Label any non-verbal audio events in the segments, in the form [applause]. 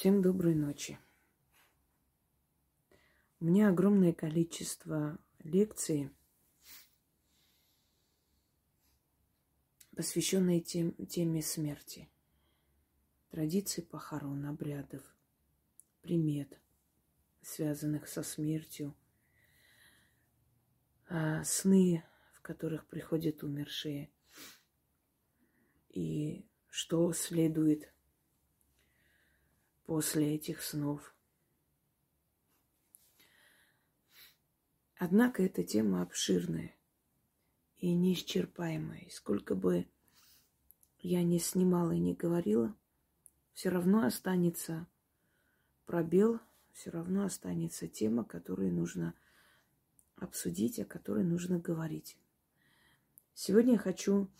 Всем доброй ночи. У меня огромное количество лекций, посвященные тем, теме смерти, традиций похорон, обрядов, примет, связанных со смертью, а, сны, в которых приходят умершие, и что следует после этих снов. Однако эта тема обширная и неисчерпаемая. И сколько бы я ни снимала и не говорила, все равно останется пробел, все равно останется тема, которую нужно обсудить, о которой нужно говорить. Сегодня я хочу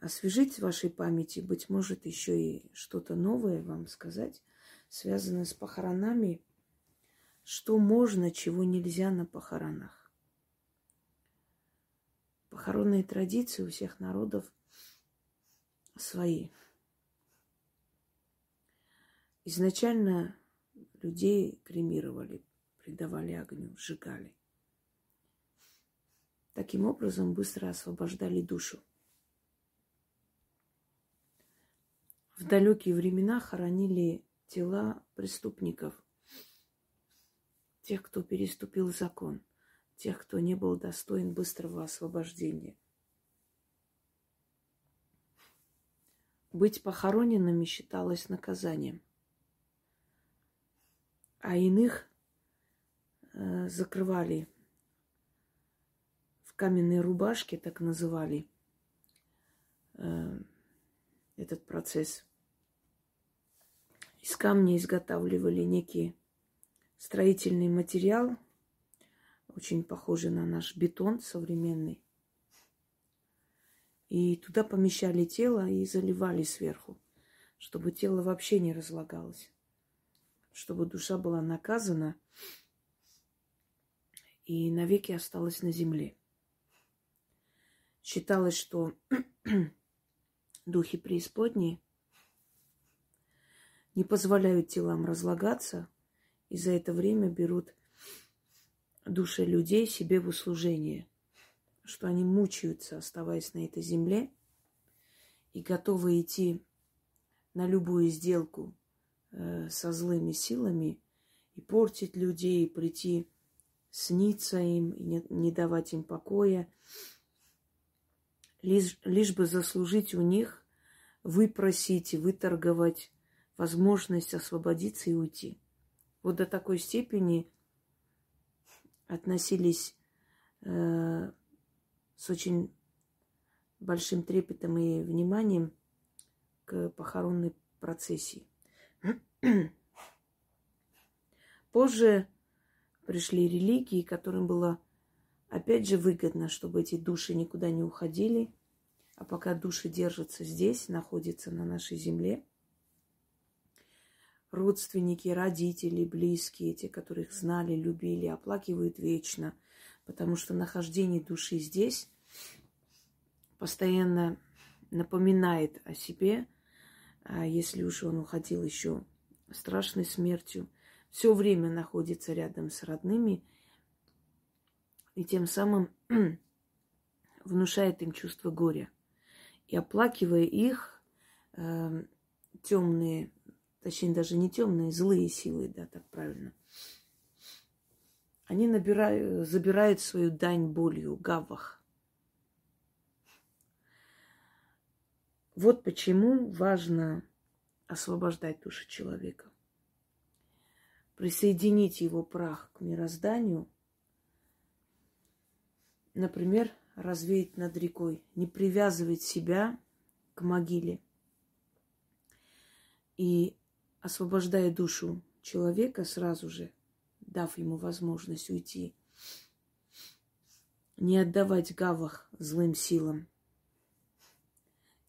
освежить в вашей памяти, быть может, еще и что-то новое вам сказать, связанное с похоронами, что можно, чего нельзя на похоронах. Похоронные традиции у всех народов свои. Изначально людей кремировали, придавали огню, сжигали. Таким образом быстро освобождали душу. В далекие времена хоронили тела преступников, тех, кто переступил закон, тех, кто не был достоин быстрого освобождения. Быть похороненными считалось наказанием, а иных э, закрывали в каменной рубашке, так называли, э, этот процесс. Из камня изготавливали некий строительный материал, очень похожий на наш бетон современный. И туда помещали тело и заливали сверху, чтобы тело вообще не разлагалось, чтобы душа была наказана и навеки осталась на земле. Считалось, что [clears throat] духи преисподней не позволяют телам разлагаться, и за это время берут души людей себе в услужение, что они мучаются, оставаясь на этой земле, и готовы идти на любую сделку э, со злыми силами и портить людей, и прийти сниться им, и не, не давать им покоя, лишь, лишь бы заслужить у них, выпросить, выторговать возможность освободиться и уйти. Вот до такой степени относились э, с очень большим трепетом и вниманием к похоронной процессии. [clears throat] Позже пришли религии, которым было опять же выгодно, чтобы эти души никуда не уходили, а пока души держатся здесь, находятся на нашей земле, родственники, родители, близкие, те, которых знали, любили, оплакивают вечно, потому что нахождение души здесь постоянно напоминает о себе, а если уж он уходил еще страшной смертью, все время находится рядом с родными и тем самым [clears throat] внушает им чувство горя. И оплакивая их, э, темные, точнее даже не темные, злые силы, да, так правильно, они набирают, забирают свою дань болью, гавах. Вот почему важно освобождать душу человека. Присоединить его прах к мирозданию, например, развеять над рекой, не привязывать себя к могиле. И освобождая душу человека сразу же, дав ему возможность уйти, не отдавать гавах злым силам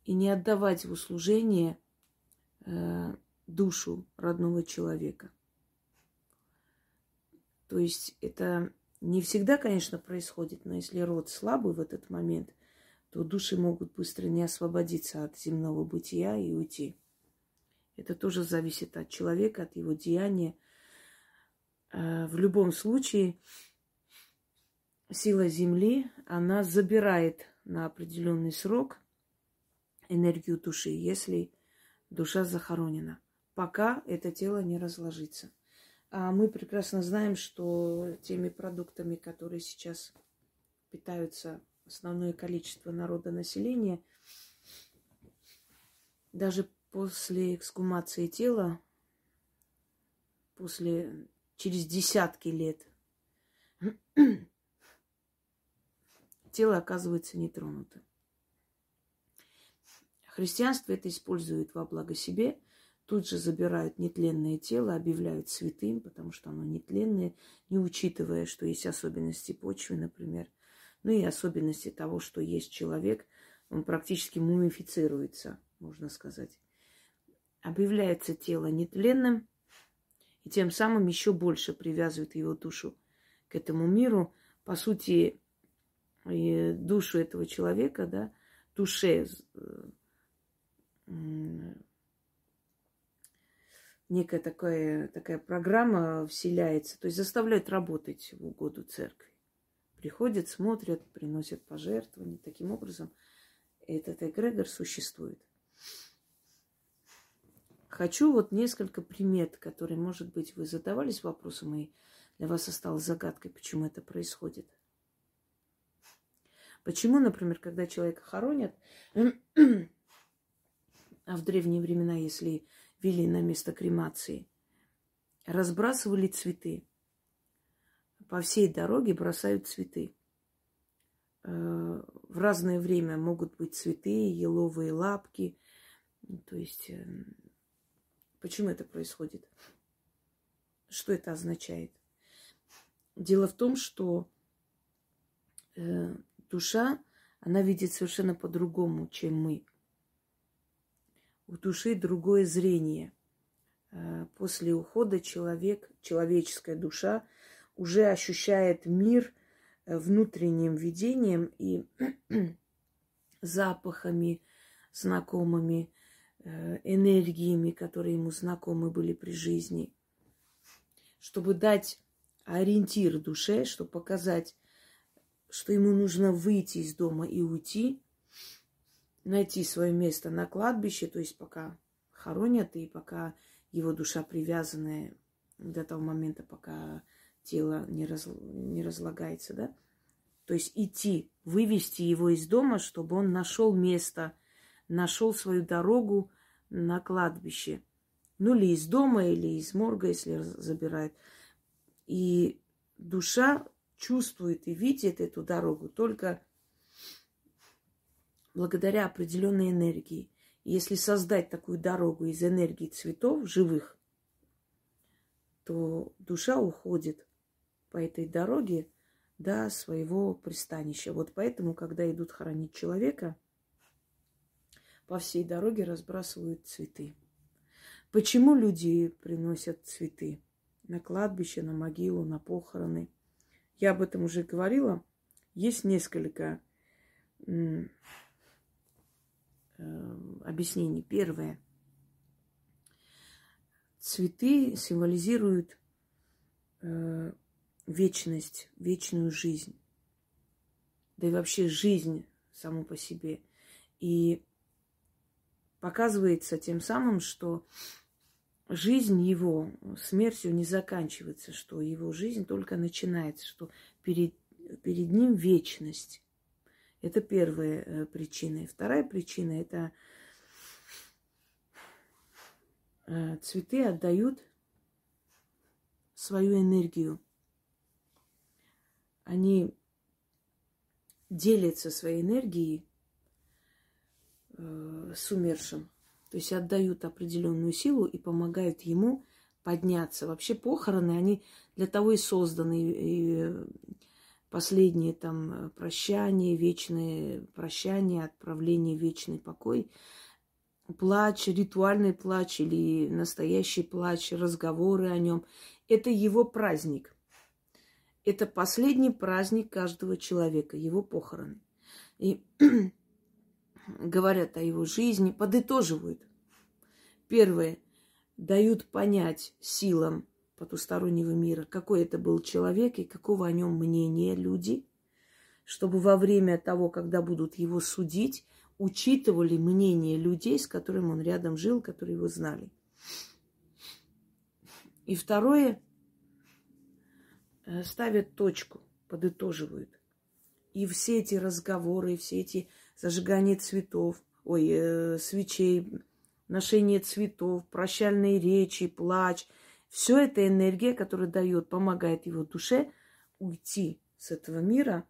и не отдавать в услужение э, душу родного человека. То есть это не всегда, конечно, происходит, но если род слабый в этот момент, то души могут быстро не освободиться от земного бытия и уйти. Это тоже зависит от человека, от его деяния. Э, в любом случае, сила Земли, она забирает на определенный срок энергию души, если душа захоронена, пока это тело не разложится. А мы прекрасно знаем, что теми продуктами, которые сейчас питаются основное количество народа населения, даже после эксгумации тела, после через десятки лет, [clears throat] тело оказывается нетронутым. Христианство это использует во благо себе, тут же забирают нетленное тело, объявляют святым, потому что оно нетленное, не учитывая, что есть особенности почвы, например, ну и особенности того, что есть человек, он практически мумифицируется, можно сказать. Объявляется тело нетленным, и тем самым еще больше привязывает его душу к этому миру. По сути, душу этого человека, да, душе некая такая, такая программа вселяется, то есть заставляет работать в угоду церкви. Приходят, смотрят, приносят пожертвования. Таким образом, этот эгрегор существует. Хочу вот несколько примет, которые, может быть, вы задавались вопросом, и для вас осталось загадкой, почему это происходит. Почему, например, когда человека хоронят, [clears throat] а в древние времена, если вели на место кремации, разбрасывали цветы. По всей дороге бросают цветы. Э, в разное время могут быть цветы, еловые лапки. То есть, э, почему это происходит? Что это означает? Дело в том, что э, душа, она видит совершенно по-другому, чем мы – у души другое зрение. Э, после ухода человек, человеческая душа уже ощущает мир э, внутренним видением и [clears throat] запахами знакомыми, энергиями, которые ему знакомы были при жизни. Чтобы дать ориентир душе, чтобы показать, что ему нужно выйти из дома и уйти, найти свое место на кладбище, то есть пока хоронят и пока его душа привязанная до того момента, пока тело не, раз, не разлагается, да? То есть идти, вывести его из дома, чтобы он нашел место, нашел свою дорогу на кладбище. Ну, или из дома, или из морга, если забирают. И душа чувствует и видит эту дорогу только благодаря определенной энергии. Если создать такую дорогу из энергии цветов живых, то душа уходит по этой дороге до своего пристанища. Вот поэтому, когда идут хоронить человека, по всей дороге разбрасывают цветы. Почему люди приносят цветы на кладбище, на могилу, на похороны? Я об этом уже говорила. Есть несколько Э, объяснений. Первое. Цветы символизируют э, вечность, вечную жизнь. Да и вообще жизнь саму по себе. И показывается тем самым, что жизнь его смертью не заканчивается, что его жизнь только начинается, что перед, перед ним вечность. Это первая э, причина. И вторая причина – это э, цветы отдают свою энергию. Они делятся своей энергией с умершим. То есть отдают определенную силу и помогают ему подняться. Вообще похороны, они для того и созданы. И последнее там э, прощание, вечное прощание, отправление вечный покой, плач, ритуальный плач или настоящий плач, разговоры о нем. Это его праздник. Это последний праздник каждого человека, его похороны. И [clears throat] говорят о его жизни, подытоживают. Первое. дают понять силам потустороннего мира, какой это был человек и какого о нем мнения люди, чтобы во время того, когда будут его судить, учитывали мнение людей, с которыми он рядом жил, которые его знали. И второе, э, ставят точку, подытоживают. И все эти разговоры, все эти зажигания цветов, ой, э, свечей, ношение цветов, прощальные речи, плач, все это энергия, которая дает, помогает его душе уйти с этого мира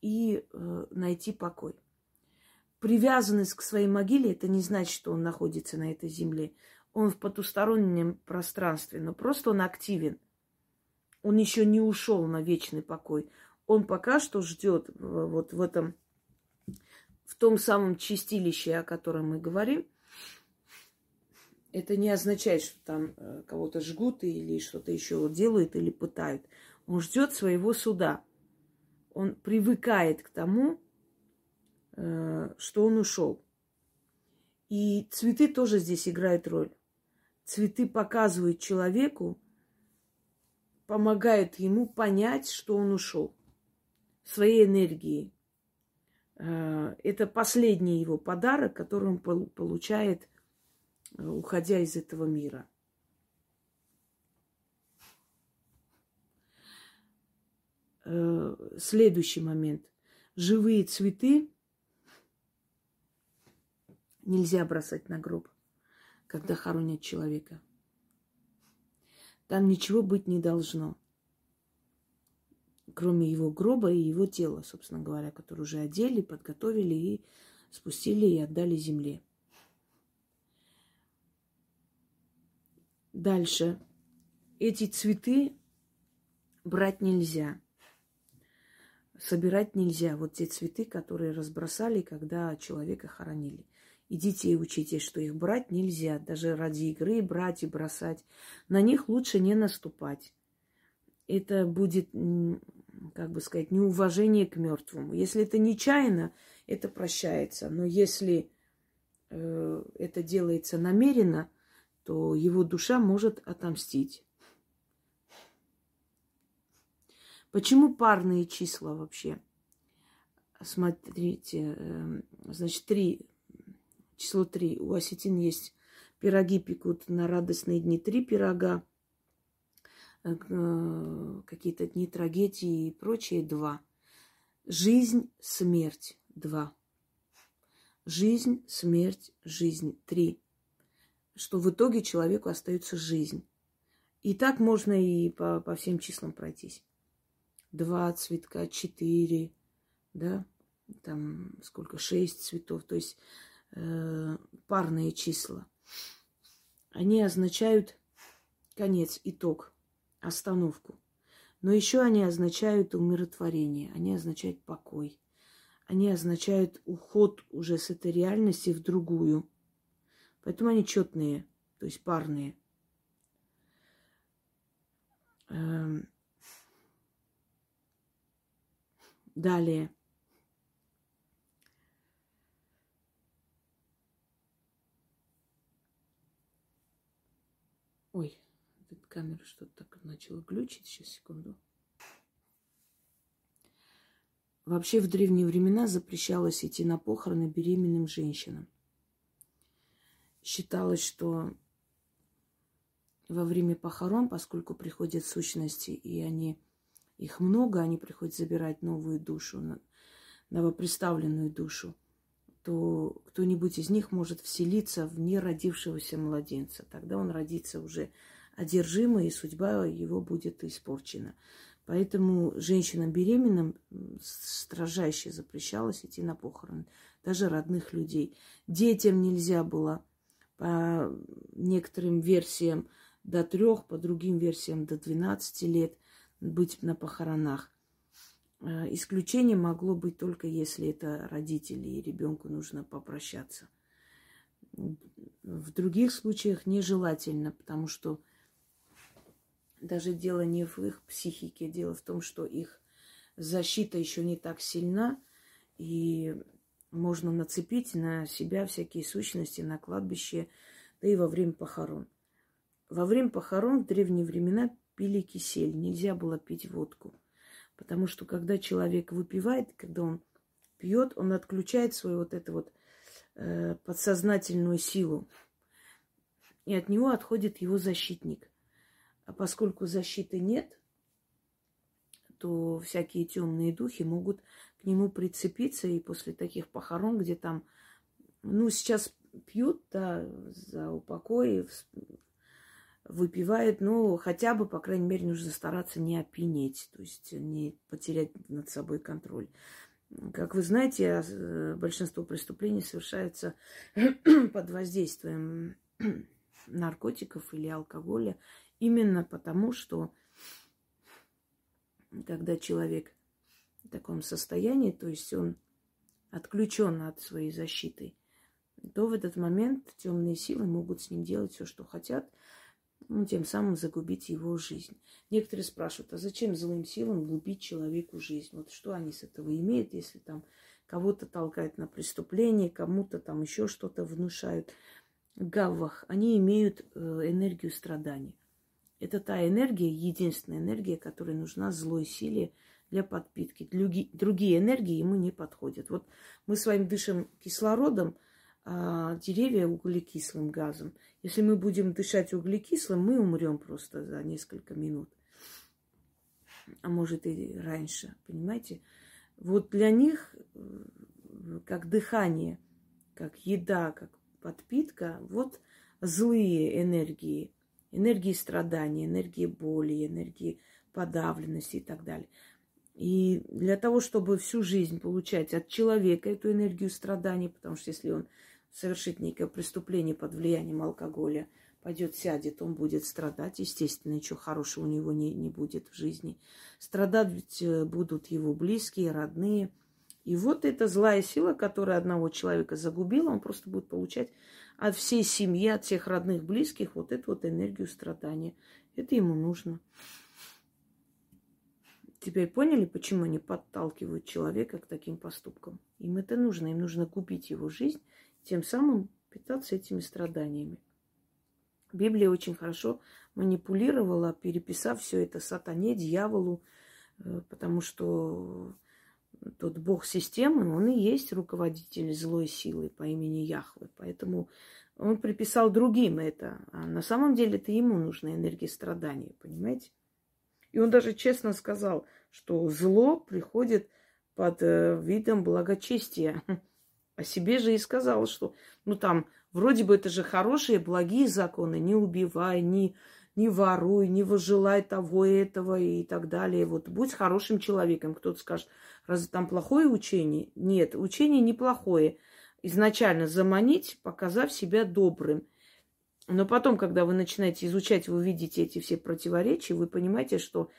и э, найти покой. Привязанность к своей могиле, это не значит, что он находится на этой земле он в потустороннем пространстве, но просто он активен. Он еще не ушел на вечный покой. Он пока что ждет вот в этом, в том самом чистилище, о котором мы говорим. Это не означает, что там э, кого-то жгут или что-то еще делают или пытают. Он ждет своего суда. Он привыкает к тому, э, что он ушел. И цветы тоже здесь играют роль. Цветы показывают человеку, помогают ему понять, что он ушел своей энергией. Э, это последний его подарок, который он получает, э, уходя из этого мира. Э, следующий момент. Живые цветы нельзя бросать на гроб когда хоронят человека. Там ничего быть не должно, кроме его гроба и его тела, собственно говоря, который уже одели, подготовили и спустили и отдали земле. Дальше. Эти цветы брать нельзя. Собирать нельзя. Вот те цветы, которые разбросали, когда человека хоронили. И детей учите, что их брать нельзя, даже ради игры брать и бросать. На них лучше не наступать. Это будет, как бы сказать, неуважение к мертвому. Если это нечаянно, это прощается. Но если э, это делается намеренно, то его душа может отомстить. Почему парные числа вообще? Смотрите, э, значит, три число три. У осетин есть пироги пекут на радостные дни три пирога, какие-то дни трагедии и прочее два. Жизнь, смерть два. Жизнь, смерть, жизнь три. Что в итоге человеку остается жизнь. И так можно и по, по всем числам пройтись. Два цветка, четыре, да, там сколько, шесть цветов. То есть э, парные числа. Они означают конец, итог, остановку. Но еще они означают умиротворение, они означают покой. Они означают уход уже с этой реальности в другую. Поэтому они четные, то есть парные. Эм. Далее. Ой, камера что-то так начала глючить. Сейчас, секунду. Вообще в древние времена запрещалось идти на похороны беременным женщинам. Считалось, что во время похорон, поскольку приходят сущности, и они, их много, они приходят забирать новую душу, новоприставленную душу – то кто-нибудь из них может вселиться в неродившегося младенца. Тогда он родится уже одержимый, и судьба его будет испорчена. Поэтому женщинам беременным строжайше запрещалось идти на похороны, даже родных людей. Детям нельзя было по некоторым версиям до трех, по другим версиям до 12 лет быть на похоронах. Э, исключение могло быть только если это родители, и ребенку нужно попрощаться. В других случаях нежелательно, потому что даже дело не в их психике, дело в том, что их защита еще не так сильна, и можно нацепить на себя всякие сущности на кладбище, да и во время похорон. Во время похорон в древние времена пили кисель, нельзя было пить водку. Потому что когда человек выпивает, когда он пьет, он отключает свою вот эту вот э, подсознательную силу. И от него отходит его защитник. А поскольку защиты нет, то всякие темные духи могут к нему прицепиться. И после таких похорон, где там, ну, сейчас пьют, да, за упокой, выпивают, но хотя бы, по крайней мере, нужно стараться не опьянеть, то есть не потерять над собой контроль. Как вы знаете, э, большинство преступлений совершается [clears throat] под воздействием [clears throat] наркотиков или алкоголя, именно потому что когда человек в таком состоянии, то есть он отключен от своей защиты, то в этот момент темные силы могут с ним делать все, что хотят, ну, тем самым загубить его жизнь. Некоторые спрашивают, а зачем злым силам губить человеку жизнь? Вот что они с этого имеют, если там кого-то толкают на преступление, кому-то там еще что-то внушают. Гаввах, они имеют э, энергию страдания. Это та энергия, единственная энергия, которая нужна злой силе для подпитки. Другие энергии ему не подходят. Вот мы с вами дышим кислородом, а деревья углекислым газом. Если мы будем дышать углекислым, мы умрем просто за несколько минут. А может и раньше, понимаете? Вот для них, э, как дыхание, как еда, как подпитка, вот злые энергии, энергии страдания, энергии боли, энергии подавленности и так далее. И для того, чтобы всю жизнь получать от человека эту энергию страдания, потому что если он совершит некое преступление под влиянием алкоголя, пойдет, сядет, он будет страдать. Естественно, ничего хорошего у него не, не будет в жизни. Страдать э, будут его близкие, родные. И вот эта злая сила, которая одного человека загубила, он просто будет получать от всей семьи, от всех родных, близких вот эту вот энергию страдания. Это ему нужно. Теперь поняли, почему они подталкивают человека к таким поступкам? Им это нужно. Им нужно купить его жизнь тем самым питаться этими страданиями. Библия очень хорошо манипулировала, переписав все это сатане, дьяволу, э, потому что тот бог системы, он и есть руководитель злой силы по имени Яхве. Поэтому он приписал другим это. А на самом деле это ему нужна энергия страдания, понимаете? И он даже честно сказал, что зло приходит под э, видом благочестия. [laughs] О себе же и сказала, что, ну там, вроде бы это же хорошие, благие законы, не убивай, не, не воруй, не выжелай того и этого и так далее. Вот будь хорошим человеком. Кто-то скажет, разве там плохое учение? Нет, учение неплохое. Изначально заманить, показав себя добрым. Но потом, когда вы начинаете изучать, вы видите эти все противоречия, вы понимаете, что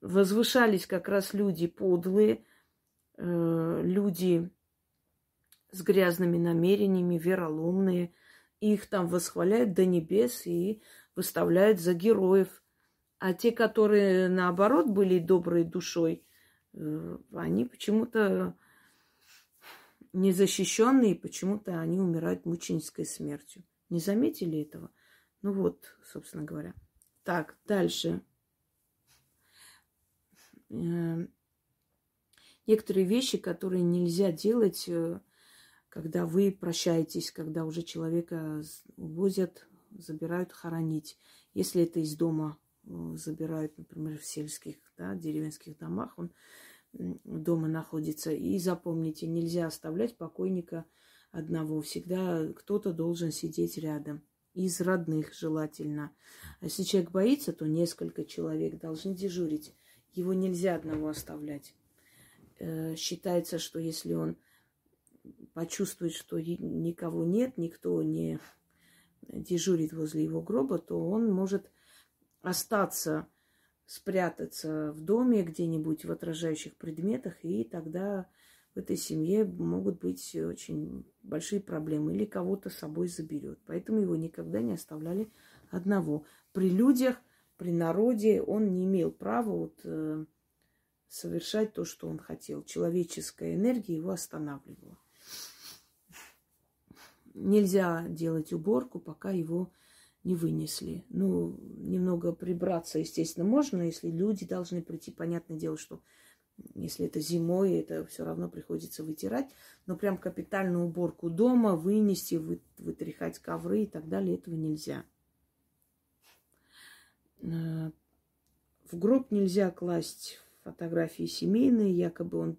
возвышались как раз люди подлые, э, люди с грязными намерениями, вероломные. Их там восхваляют до небес и выставляют за героев. А те, которые наоборот были доброй душой, э, они почему-то незащищенные, почему-то они умирают мученической смертью. Не заметили этого? Ну вот, собственно говоря. Так, дальше. Э, некоторые вещи, которые нельзя делать э, когда вы прощаетесь, когда уже человека увозят, забирают хоронить. Если это из дома э, забирают, например, в сельских, да, деревенских домах, он дома находится. И запомните, нельзя оставлять покойника одного. Всегда кто-то должен сидеть рядом. Из родных желательно. А если человек боится, то несколько человек должны дежурить. Его нельзя одного оставлять. Э, считается, что если он почувствует, что никого нет, никто не дежурит возле его гроба, то он может остаться, спрятаться в доме где-нибудь в отражающих предметах, и тогда в этой семье могут быть очень большие проблемы, или кого-то с собой заберет. Поэтому его никогда не оставляли одного. При людях, при народе он не имел права вот, э, совершать то, что он хотел. Человеческая энергия его останавливала. Нельзя делать уборку, пока его не вынесли. Ну, немного прибраться, естественно, можно, если люди должны прийти. Понятное дело, что если это зимой, это все равно приходится вытирать. Но прям капитальную уборку дома, вынести, вы, вытряхать ковры и так далее, этого нельзя. Э, в гроб нельзя класть фотографии семейные, якобы он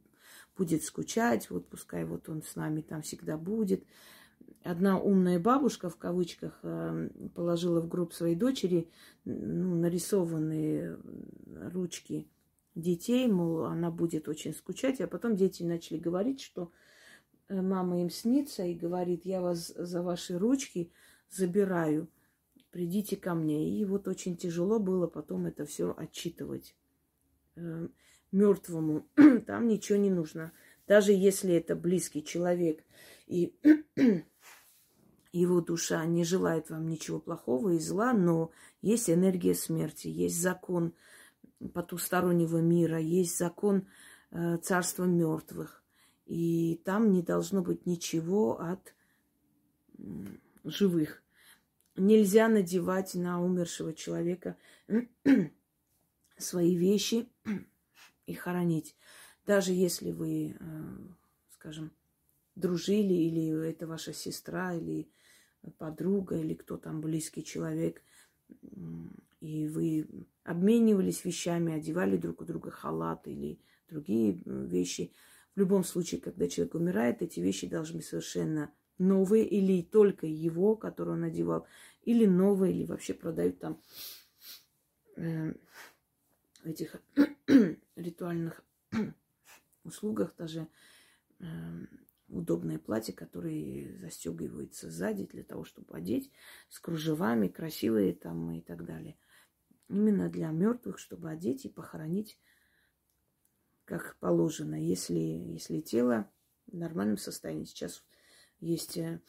будет скучать, вот пускай вот он с нами там всегда будет одна умная бабушка, в кавычках, э, положила в гроб своей дочери ну, нарисованные ручки детей, мол, она будет очень скучать. А потом дети начали говорить, что э, мама им снится и говорит, я вас за ваши ручки забираю, придите ко мне. И вот очень тяжело было потом это все отчитывать мертвому. [clears throat] Там ничего не нужно. Даже если это близкий человек. И [clears throat] его душа не желает вам ничего плохого и зла, но есть энергия смерти, есть закон потустороннего мира, есть закон э, царства мертвых. И там не должно быть ничего от э, живых. Нельзя надевать на умершего человека [clears throat] свои вещи [clears throat] и хоронить. Даже если вы, э, скажем, дружили, или это ваша сестра, или подруга, или кто там близкий человек, и вы обменивались вещами, одевали друг у друга халат или другие вещи. В любом случае, когда человек умирает, эти вещи должны быть совершенно новые, или только его, который он одевал, или новые, или вообще продают там э, этих [clears throat] ритуальных [clears throat] услугах даже э, удобное платье, которое застегивается сзади для того, чтобы одеть, с кружевами, красивые там и так далее. Именно для мертвых, чтобы одеть и похоронить как положено, если, если тело в нормальном состоянии. Сейчас есть, э,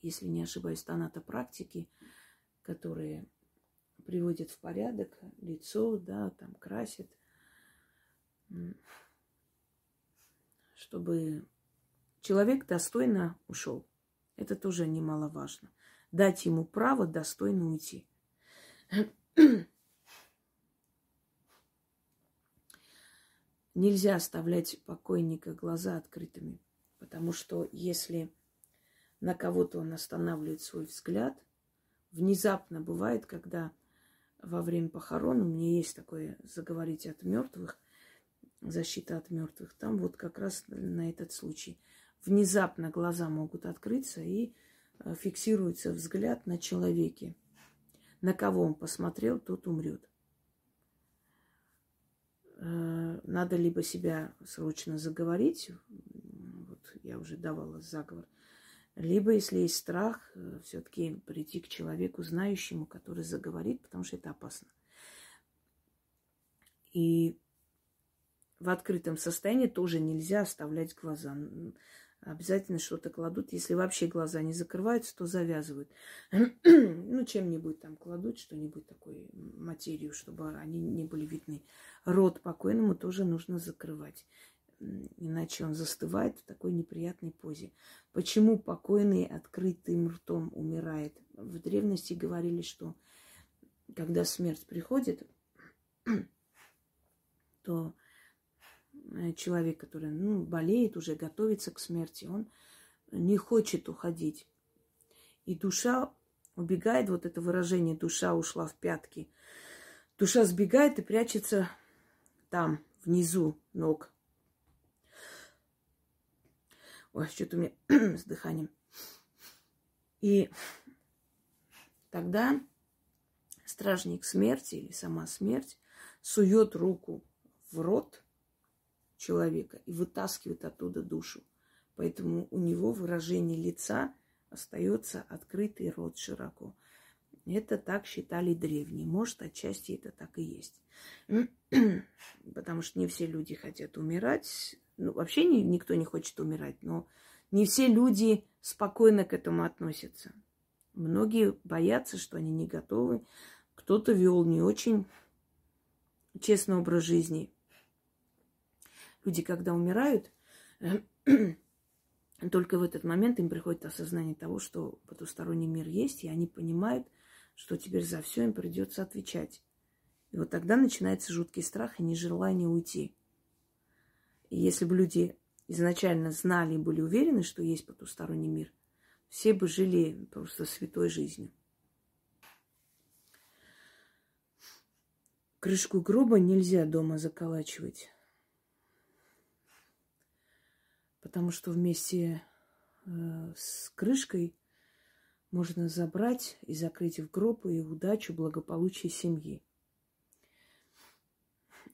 если не ошибаюсь, практики, которые приводят в порядок лицо, да, там красят чтобы человек достойно ушел. Это тоже немаловажно. Дать ему право достойно уйти. [clears throat] Нельзя оставлять покойника глаза открытыми, потому что если на кого-то он останавливает свой взгляд, внезапно бывает, когда во время похорон, у меня есть такое заговорить от мертвых, защита от мертвых. Там вот как раз на этот случай. Внезапно глаза могут открыться и э, фиксируется взгляд на человеке. На кого он посмотрел, тот умрет. Э, надо либо себя срочно заговорить, вот я уже давала заговор, либо, если есть страх, э, все-таки прийти к человеку, знающему, который заговорит, потому что это опасно. И в открытом состоянии тоже нельзя оставлять глаза. Обязательно что-то кладут. Если вообще глаза не закрываются, то завязывают. [clears throat] ну, чем-нибудь там кладут, что-нибудь такое, материю, чтобы они не были видны. Рот покойному тоже нужно закрывать. Иначе он застывает в такой неприятной позе. Почему покойный открытым ртом умирает? В древности говорили, что когда смерть приходит, [clears throat] то человек, который ну, болеет, уже готовится к смерти, он не хочет уходить. И душа убегает, вот это выражение «душа ушла в пятки». Душа сбегает и прячется там, внизу ног. Ой, что-то у меня [clears throat] с дыханием. И тогда стражник смерти или сама смерть сует руку в рот человека и вытаскивает оттуда душу. Поэтому у него выражение лица остается открытый рот широко. Это так считали древние. Может, отчасти это так и есть. [clears throat] Потому что не все люди хотят умирать. Ну, вообще ни, никто не хочет умирать, но не все люди спокойно к этому относятся. Многие боятся, что они не готовы. Кто-то вел не очень честный образ жизни. Люди, когда умирают, [clears throat] Только в этот момент им приходит осознание того, что потусторонний мир есть, и они понимают, что теперь за все им придется отвечать. И вот тогда начинается жуткий страх и нежелание уйти. И если бы люди изначально знали и были уверены, что есть потусторонний мир, все бы жили просто святой жизнью. Крышку гроба нельзя дома заколачивать, потому что вместе э, с крышкой можно забрать и закрыть в гроб и удачу, благополучие семьи.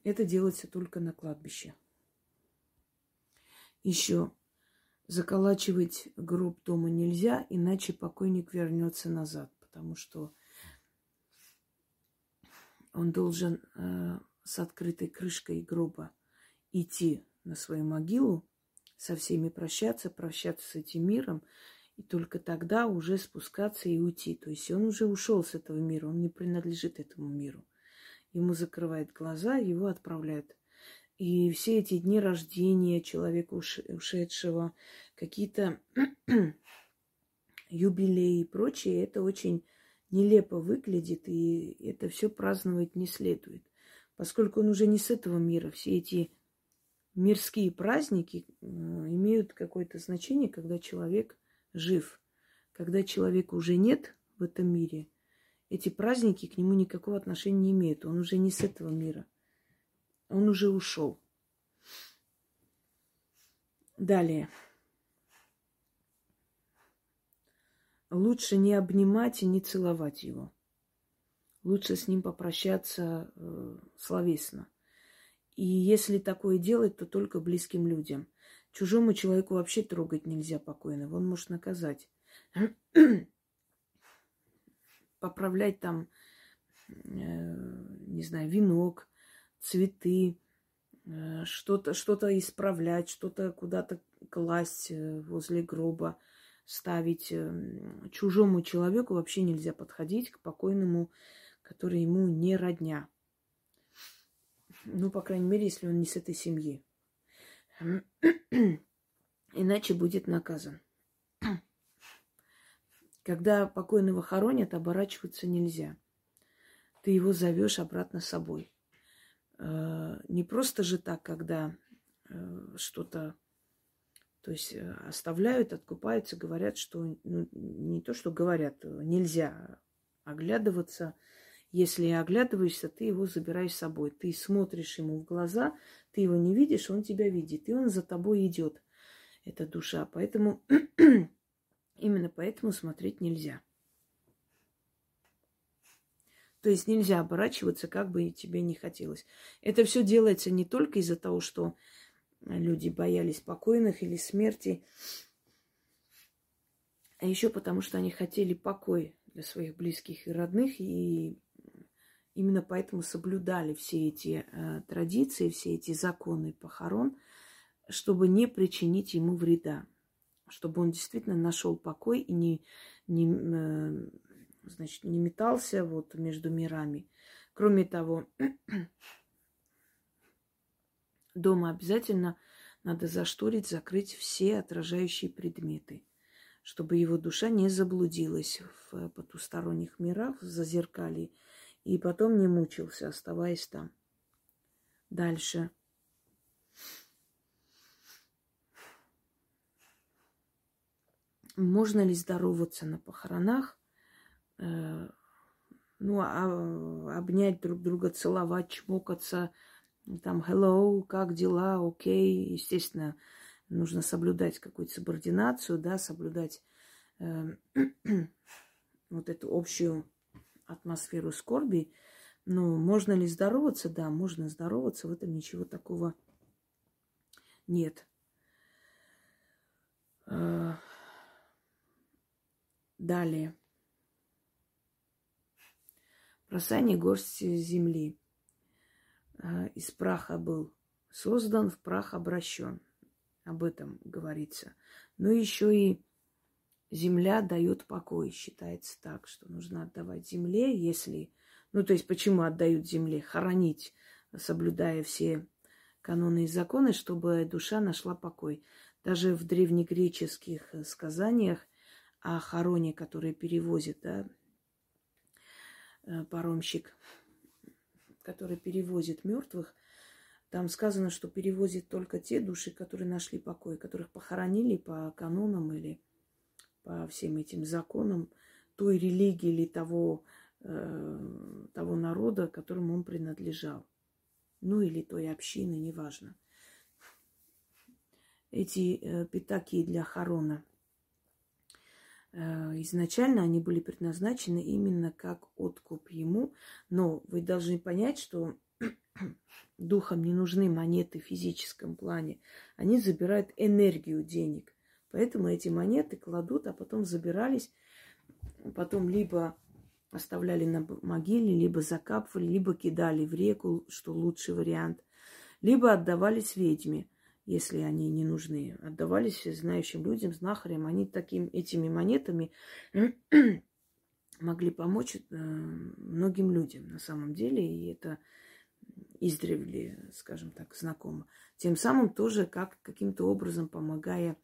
Это делается только на кладбище. Еще заколачивать гроб дома нельзя, иначе покойник вернется назад, потому что он должен э, с открытой крышкой гроба идти на свою могилу, со всеми прощаться, прощаться с этим миром, и только тогда уже спускаться и уйти. То есть он уже ушел с этого мира, он не принадлежит этому миру. Ему закрывают глаза, его отправляют. И все эти дни рождения человека ушедшего, какие-то [clears throat] юбилеи и прочее, это очень нелепо выглядит, и это все праздновать не следует. Поскольку он уже не с этого мира, все эти мирские праздники э, имеют какое-то значение, когда человек жив. Когда человека уже нет в этом мире, эти праздники к нему никакого отношения не имеют. Он уже не с этого мира. Он уже ушел. Далее. Лучше не обнимать и не целовать его. Лучше с ним попрощаться э, словесно. И если такое делать, то только близким людям. Чужому человеку вообще трогать нельзя покойного, он может наказать. [clears throat] Поправлять там, э, не знаю, венок, цветы, э, что-то что исправлять, что-то куда-то класть э, возле гроба – ставить эм, чужому человеку вообще нельзя подходить к покойному, который ему не родня. Ну, по крайней мере, если он не с этой семьи. [clears throat] Иначе будет наказан. [clears throat] Когда покойного хоронят, оборачиваться нельзя. Ты его зовешь обратно с собой. Э, не просто же так, когда э, что-то то есть э, оставляют, откупаются, говорят, что ну, не то, что говорят, нельзя оглядываться. Если оглядываешься, ты его забираешь с собой. Ты смотришь ему в глаза, ты его не видишь, он тебя видит, и он за тобой идет, эта душа. Поэтому [clears throat] именно поэтому смотреть нельзя. То есть нельзя оборачиваться, как бы тебе не хотелось. Это все делается не только из-за того, что люди боялись покойных или смерти, а еще потому, что они хотели покой для своих близких и родных, и именно поэтому соблюдали все эти э, традиции, все эти законы похорон, чтобы не причинить ему вреда, чтобы он действительно нашел покой и не, не, э, значит, не метался вот между мирами. Кроме того, [clears throat] Дома обязательно надо зашторить, закрыть все отражающие предметы, чтобы его душа не заблудилась в потусторонних мирах, в зазеркалье, и потом не мучился, оставаясь там. Дальше. Можно ли здороваться на похоронах? Э, ну, а обнять друг друга, целовать, чмокаться – там hello, как дела, окей. Okay. Естественно, нужно соблюдать какую-то субординацию, да, соблюдать э, [clears throat] вот эту общую атмосферу скорби. Ну, можно ли здороваться? Да, можно здороваться, в этом ничего такого нет. Э, далее. Бросание горсти земли. А, из праха был создан, в прах обращен. Об этом говорится. Но еще и земля дает покой. Считается так, что нужно отдавать земле, если... Ну, то есть, почему отдают земле? Хоронить, соблюдая все каноны и законы, чтобы душа нашла покой. Даже в древнегреческих сказаниях о хороне, который перевозит, да, паромщик, который перевозит мертвых, там сказано, что перевозит только те души, которые нашли покой, которых похоронили по канонам или по всем этим законам той религии или того, э, того народа, которому он принадлежал. Ну или той общины, неважно. Эти э, пятаки для хорона э, изначально они были предназначены именно как откуп ему, но вы должны понять, что [clears throat] духам не нужны монеты в физическом плане. Они забирают энергию денег. Поэтому эти монеты кладут, а потом забирались, потом либо оставляли на могиле, либо закапывали, либо кидали в реку, что лучший вариант, либо отдавались ведьме, если они не нужны. Отдавались знающим людям, знахарям. Они таким, этими монетами могли помочь э, многим людям на самом деле. И это издревле, скажем так, знакомо. Тем самым тоже как каким-то образом помогая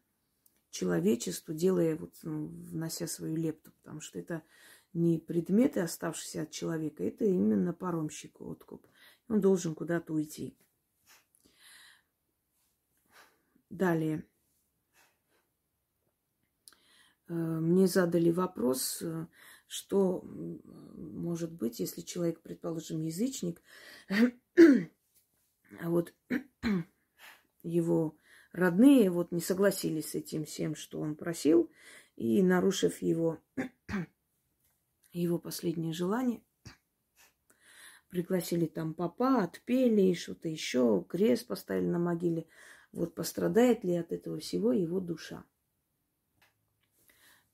человечеству, делая, вот, ну, внося свою лепту, потому что это не предметы, оставшиеся от человека, это именно паромщику откуп. Он должен куда-то уйти. Далее. Э, мне задали вопрос, э, что может быть, если человек, предположим, язычник, [clears throat] а вот [clears throat] его родные вот не согласились с этим всем, что он просил, и нарушив его, его последнее желание, пригласили там папа, отпели и что-то еще, крест поставили на могиле. Вот пострадает ли от этого всего его душа?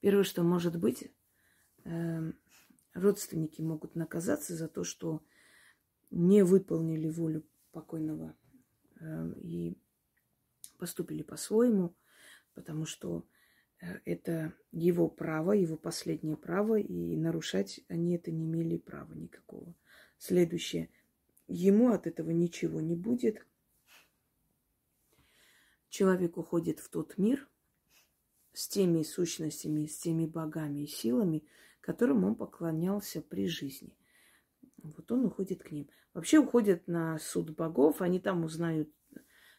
Первое, что может быть, э, родственники могут наказаться за то, что не выполнили волю покойного э, и поступили по-своему, потому что э, это его право, его последнее право, и нарушать они это не имели права никакого. Следующее. Ему от этого ничего не будет. Человек уходит в тот мир с теми сущностями, с теми богами и силами, которым он поклонялся при жизни. Вот он уходит к ним. Вообще уходят на суд богов, они там узнают,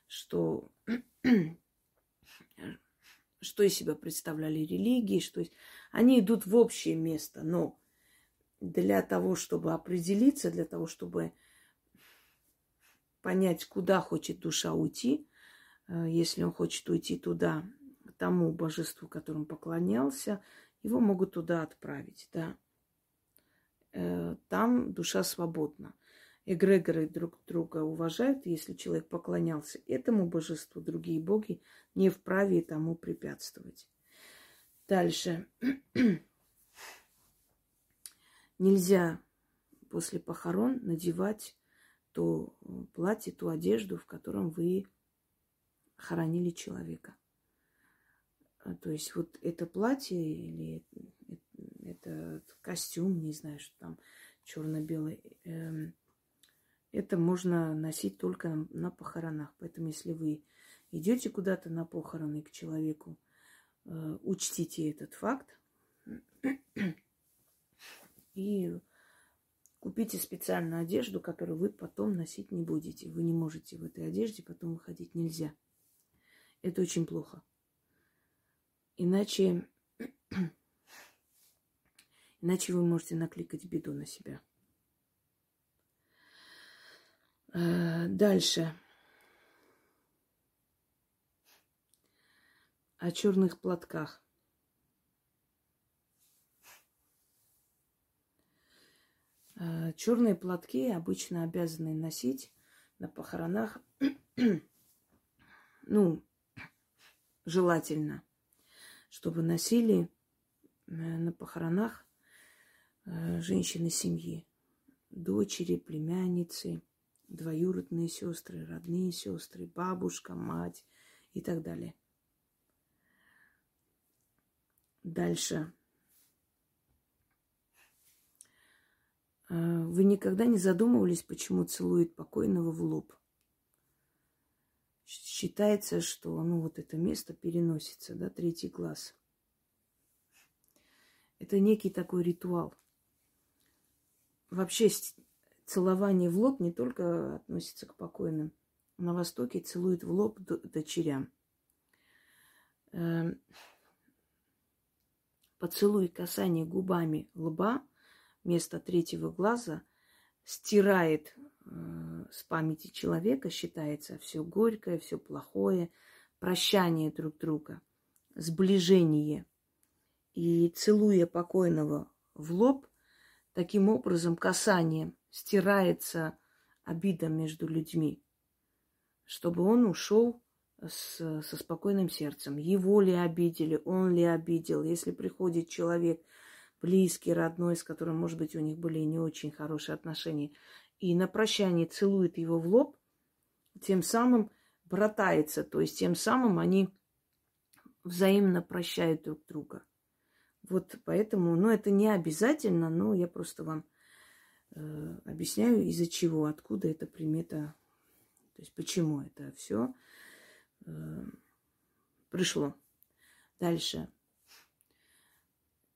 что, [clears throat] что из себя представляли религии, что есть. Они идут в общее место, но для того, чтобы определиться, для того, чтобы понять, куда хочет душа уйти, э, если он хочет уйти туда, к тому божеству, которому поклонялся, его могут туда отправить, да. Э, там душа свободна. Эгрегоры друг друга уважают, если человек поклонялся этому божеству, другие боги не вправе тому препятствовать. Дальше. [clears throat] Нельзя после похорон надевать то платье, ту одежду, в котором вы хоронили человека. А, то есть вот это платье или этот костюм, не знаю, что там черно-белый, эм, это можно носить только на, на похоронах. Поэтому если вы идете куда-то на похороны к человеку, э, учтите этот факт [clears throat] и купите специальную одежду, которую вы потом носить не будете. Вы не можете в этой одежде потом выходить нельзя. Это очень плохо. Иначе, [clears throat] иначе вы можете накликать беду на себя. А, дальше. О черных платках. А, черные платки обычно обязаны носить на похоронах. [clears throat] ну, желательно чтобы носили э, на похоронах э, женщины семьи, дочери, племянницы, двоюродные сестры, родные сестры, бабушка, мать и так далее. Дальше. Э, вы никогда не задумывались, почему целует покойного в лоб? считается, что ну, вот это место переносится, да, третий глаз. Это некий такой ритуал. Вообще целование в лоб не только относится к покойным. На Востоке целуют в лоб дочерям. Эм, поцелуй касание губами лба вместо третьего глаза стирает э, с памяти человека, считается все горькое, все плохое, прощание друг друга, сближение. И целуя покойного в лоб, таким образом касанием стирается обида между людьми, чтобы он ушел с, со спокойным сердцем. Его ли обидели, он ли обидел. Если приходит человек близкий, родной, с которым, может быть, у них были не очень хорошие отношения, и на прощание целует его в лоб, тем самым братается, то есть тем самым они взаимно прощают друг друга. Вот поэтому, ну, это не обязательно, но я просто вам объясняю, из-за чего, откуда эта примета, то есть почему это все э, пришло. Дальше.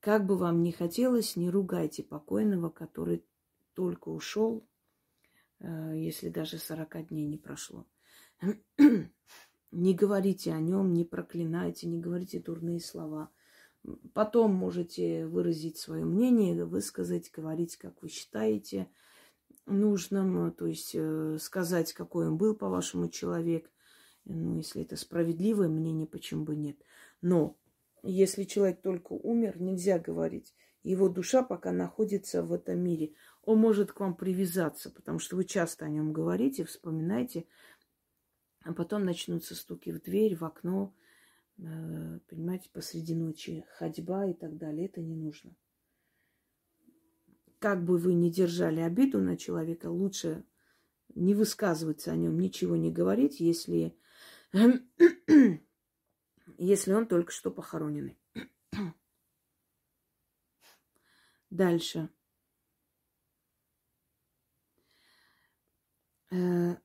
Как бы вам ни хотелось, не ругайте покойного, который только ушел, э, если даже 40 дней не прошло. [clears throat] Не говорите о нем, не проклинайте, не говорите дурные слова. Потом можете выразить свое мнение, высказать, говорить, как вы считаете нужным, то есть э, сказать, какой он был, по-вашему, человек. Ну, если это справедливое мнение, почему бы нет. Но если человек только умер, нельзя говорить. Его душа пока находится в этом мире. Он может к вам привязаться, потому что вы часто о нем говорите, вспоминаете, а потом начнутся стуки в дверь, в окно, э, понимаете, посреди ночи ходьба и так далее. Это не нужно. Как бы вы ни держали обиду на человека, лучше не высказываться о нем, ничего не говорить, если [clears throat] если он только что похороненный. [clears throat] Дальше. Э,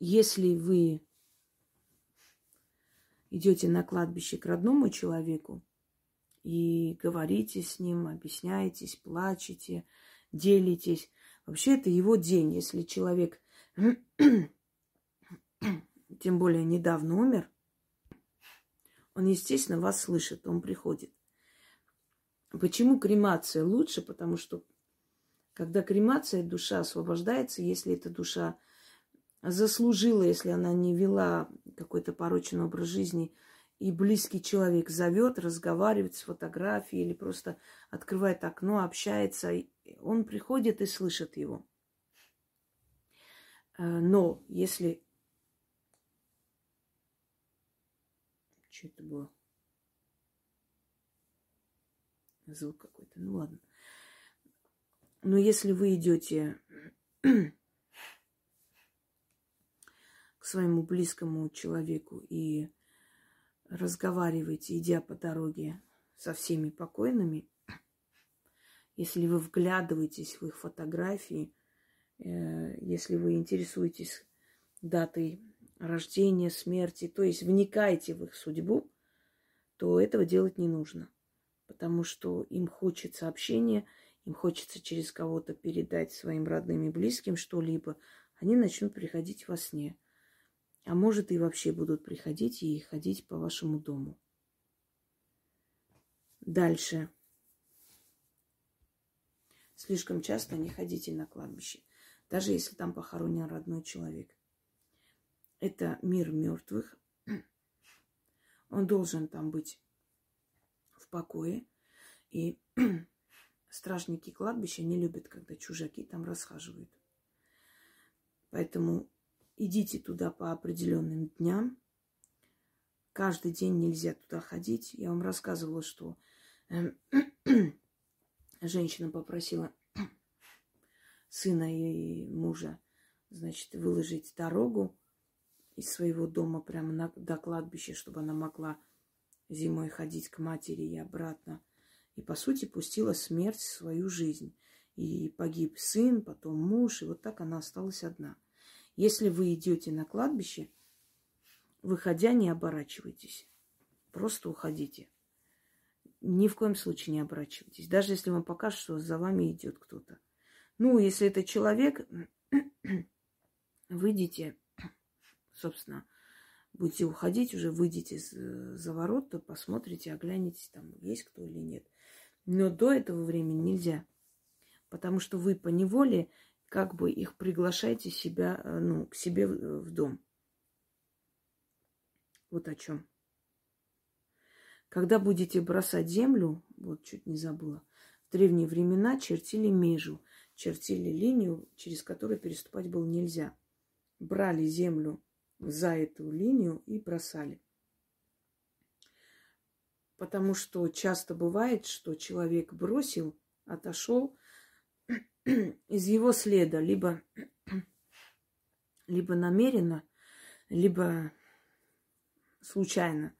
если вы идете на кладбище к родному человеку и говорите с ним, объясняетесь, плачете, делитесь, вообще это его день. Если человек [clears throat] тем более недавно умер, он, естественно, вас слышит, он приходит. Почему кремация лучше? Потому что когда кремация, душа освобождается, если эта душа заслужила, если она не вела какой-то порочный образ жизни, и близкий человек зовет, разговаривает с фотографией или просто открывает окно, общается, он приходит и слышит его. Э, но если Что это было? Звук какой-то. Ну ладно. Но если вы идете своему близкому человеку и разговариваете, идя по дороге со всеми покойными, если вы вглядываетесь в их фотографии, э, если вы интересуетесь датой рождения, смерти, то есть вникаете в их судьбу, то этого делать не нужно. Потому что им хочется общения, им хочется через кого-то передать своим родным и близким что-либо, они начнут приходить во сне. А может и вообще будут приходить и ходить по вашему дому. Дальше. Слишком часто не ходите на кладбище, даже если там похоронен родной человек это мир мертвых. Он должен там быть в покое. И [clears throat] стражники кладбища не любят, когда чужаки там расхаживают. Поэтому идите туда по определенным дням. Каждый день нельзя туда ходить. Я вам рассказывала, что эм, [clears throat] женщина попросила [clears throat] сына и мужа, значит, выложить дорогу из своего дома прямо на, до кладбища, чтобы она могла зимой ходить к матери и обратно. И, по сути, пустила смерть в свою жизнь. И погиб сын, потом муж, и вот так она осталась одна. Если вы идете на кладбище, выходя, не оборачивайтесь. Просто уходите. Ни в коем случае не оборачивайтесь. Даже если вам покажут, что за вами идет кто-то. Ну, если это человек, [clears throat] выйдите, [clears throat] собственно, будете уходить, уже выйдете за ворот, то посмотрите, оглянетесь, там есть кто или нет. Но до этого времени нельзя. Потому что вы по неволе как бы их приглашаете себя, э, ну, к себе в дом. Вот о чем. Когда будете бросать землю, вот чуть не забыла, в древние времена чертили межу, чертили линию, через которую переступать было нельзя. Брали землю за эту линию и бросали. Потому что часто бывает, что человек бросил, отошел [clears throat] из его следа, либо, [clears throat] либо намеренно, либо случайно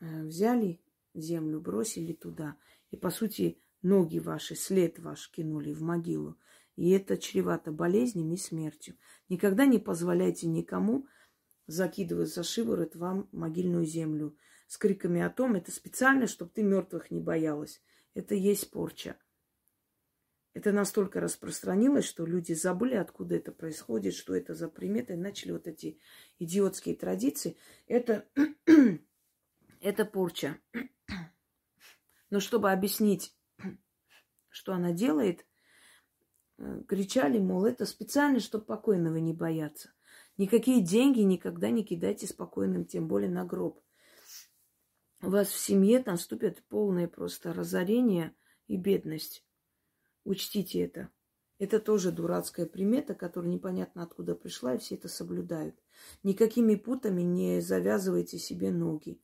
э, взяли землю, бросили туда. И, по сути, ноги ваши, след ваш кинули в могилу. И это чревато болезнями и смертью. Никогда не позволяйте никому закидывать за шиворот вам могильную землю с криками о том, это специально, чтобы ты мертвых не боялась. Это есть порча. Это настолько распространилось, что люди забыли, откуда это происходит, что это за приметы, и начали вот эти идиотские традиции. Это, [clears throat] это порча. Но чтобы объяснить, что она делает, э, кричали, мол, это специально, чтобы покойного не бояться. Никакие деньги никогда не кидайте спокойным, тем более на гроб. У вас в семье наступит полное просто разорение и бедность. Учтите это. Это тоже дурацкая примета, которая непонятно откуда пришла, и все это соблюдают. Никакими путами не завязывайте себе ноги.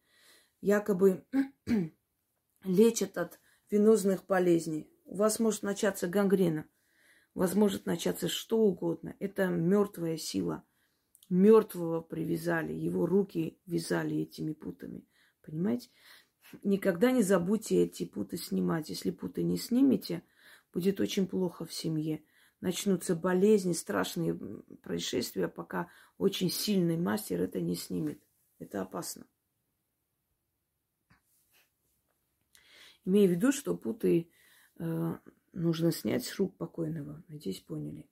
Якобы [clears throat] лечат от венозных болезней. У вас может начаться гангрена. У вас может начаться что угодно. Это мертвая сила. Мертвого привязали, его руки вязали этими путами. Понимаете? Никогда не забудьте эти путы снимать. Если путы не снимете, будет очень плохо в семье. Начнутся болезни, страшные происшествия, пока очень сильный мастер это не снимет. Это опасно. Имею в виду, что путы э, нужно снять с рук покойного. Надеюсь, поняли.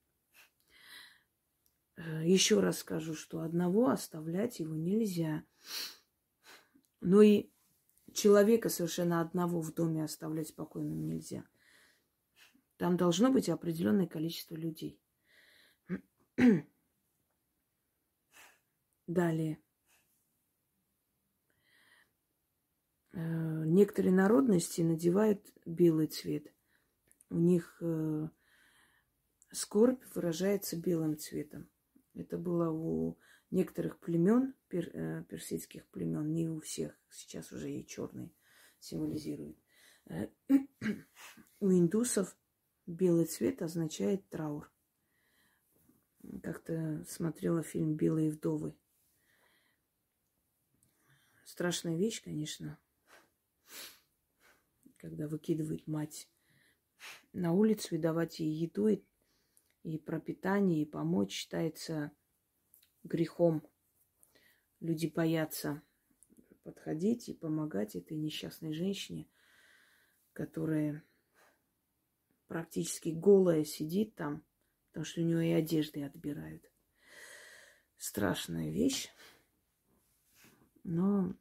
Э, еще раз скажу, что одного оставлять его нельзя. Но и человека совершенно одного в доме оставлять спокойным нельзя. Там должно быть определенное количество людей. [clears throat] Далее. Э, некоторые народности надевают белый цвет. У них э, скорбь выражается белым цветом. Это было у некоторых племен, э, персидских племен, не у всех. Сейчас уже и черный символизирует. [clears throat] У индусов Белый цвет означает траур. Как-то смотрела фильм «Белые вдовы». Страшная вещь, конечно, когда выкидывает мать на улицу и давать ей еду и, и пропитание, и помочь считается грехом. Люди боятся подходить и помогать этой несчастной женщине, которая практически голая сидит там, потому что у нее и одежды отбирают. Страшная вещь. Но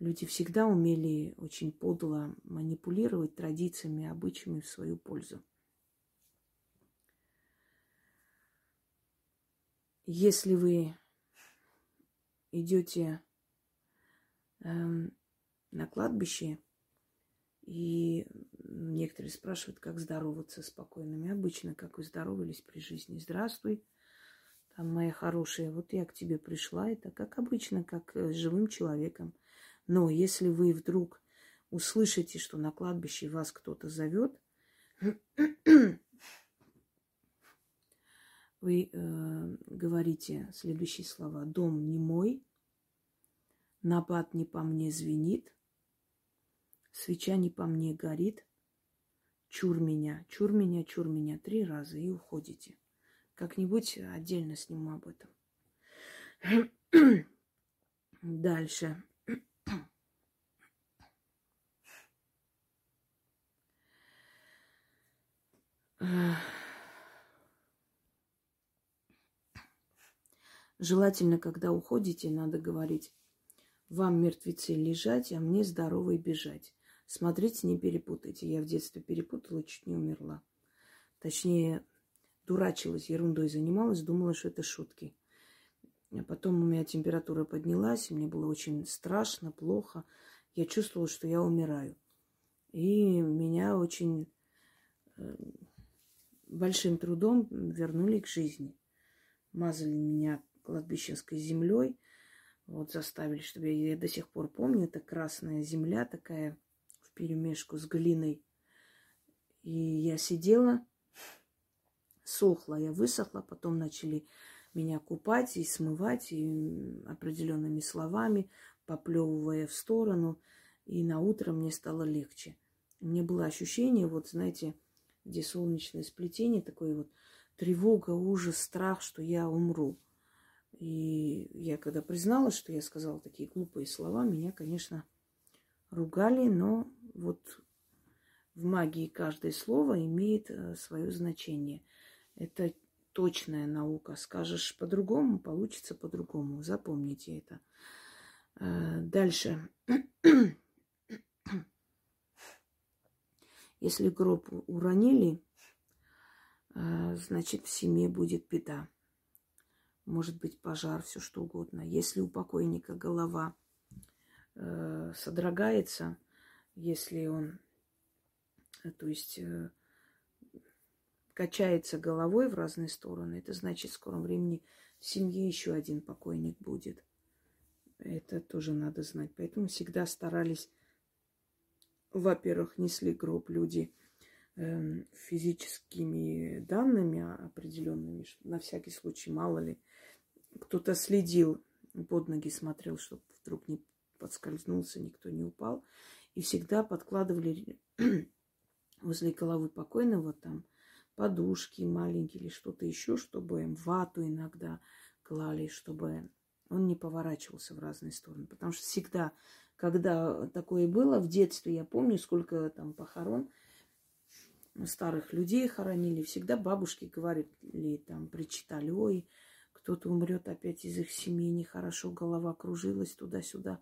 люди всегда умели очень подло манипулировать традициями, обычаями в свою пользу. Если вы идете эм, на кладбище и Некоторые спрашивают, как здороваться с покойными. Обычно, как вы здоровались при жизни. Здравствуй, там, моя хорошая, вот я к тебе пришла. Это как обычно, как э, с живым человеком. Но если вы вдруг услышите, что на кладбище вас кто-то зовет, [clears throat] вы э, говорите следующие слова. Дом не мой, набат не по мне звенит, свеча не по мне горит, чур меня, чур меня, чур меня три раза и уходите. Как-нибудь отдельно сниму об этом. [clears throat] Дальше. Желательно, когда уходите, надо говорить, вам, мертвецы, лежать, а мне здоровый бежать. Смотрите, не перепутайте. Я в детстве перепутала и чуть не умерла. Точнее, дурачилась, ерундой занималась, думала, что это шутки. А потом у меня температура поднялась, мне было очень страшно, плохо. Я чувствовала, что я умираю. И меня очень э, большим трудом вернули к жизни. Мазали меня кладбищенской землей. Вот заставили, чтобы я, я до сих пор помню, это красная земля такая перемешку с глиной. И я сидела, сохла, я высохла, потом начали меня купать и смывать и определенными словами, поплевывая в сторону. И на утро мне стало легче. Мне было ощущение, вот знаете, где солнечное сплетение, такое вот тревога, ужас, страх, что я умру. И я когда призналась, что я сказала такие глупые слова, меня, конечно, ругали, но вот в магии каждое слово имеет э, свое значение. Это точная наука. Скажешь по-другому, получится по-другому. Запомните это. Э, дальше. Если гроб уронили, э, значит в семье будет беда может быть пожар, все что угодно. Если у покойника голова э, содрогается, если он, э, то есть э, качается головой в разные стороны, это значит в скором времени в семье еще один покойник будет. Это тоже надо знать. Поэтому всегда старались, во-первых, несли гроб люди э, физическими данными определенными, на всякий случай, мало ли, кто-то следил, под ноги смотрел, чтобы вдруг не подскользнулся, никто не упал. И всегда подкладывали [clears throat] возле головы покойного там подушки маленькие или что-то еще, чтобы им вату иногда клали, чтобы он не поворачивался в разные стороны. Потому что всегда, когда такое было, в детстве я помню, сколько там похорон старых людей хоронили, всегда бабушки говорили, там, причитали, ой, кто-то умрет опять из их семьи, нехорошо, голова кружилась туда-сюда.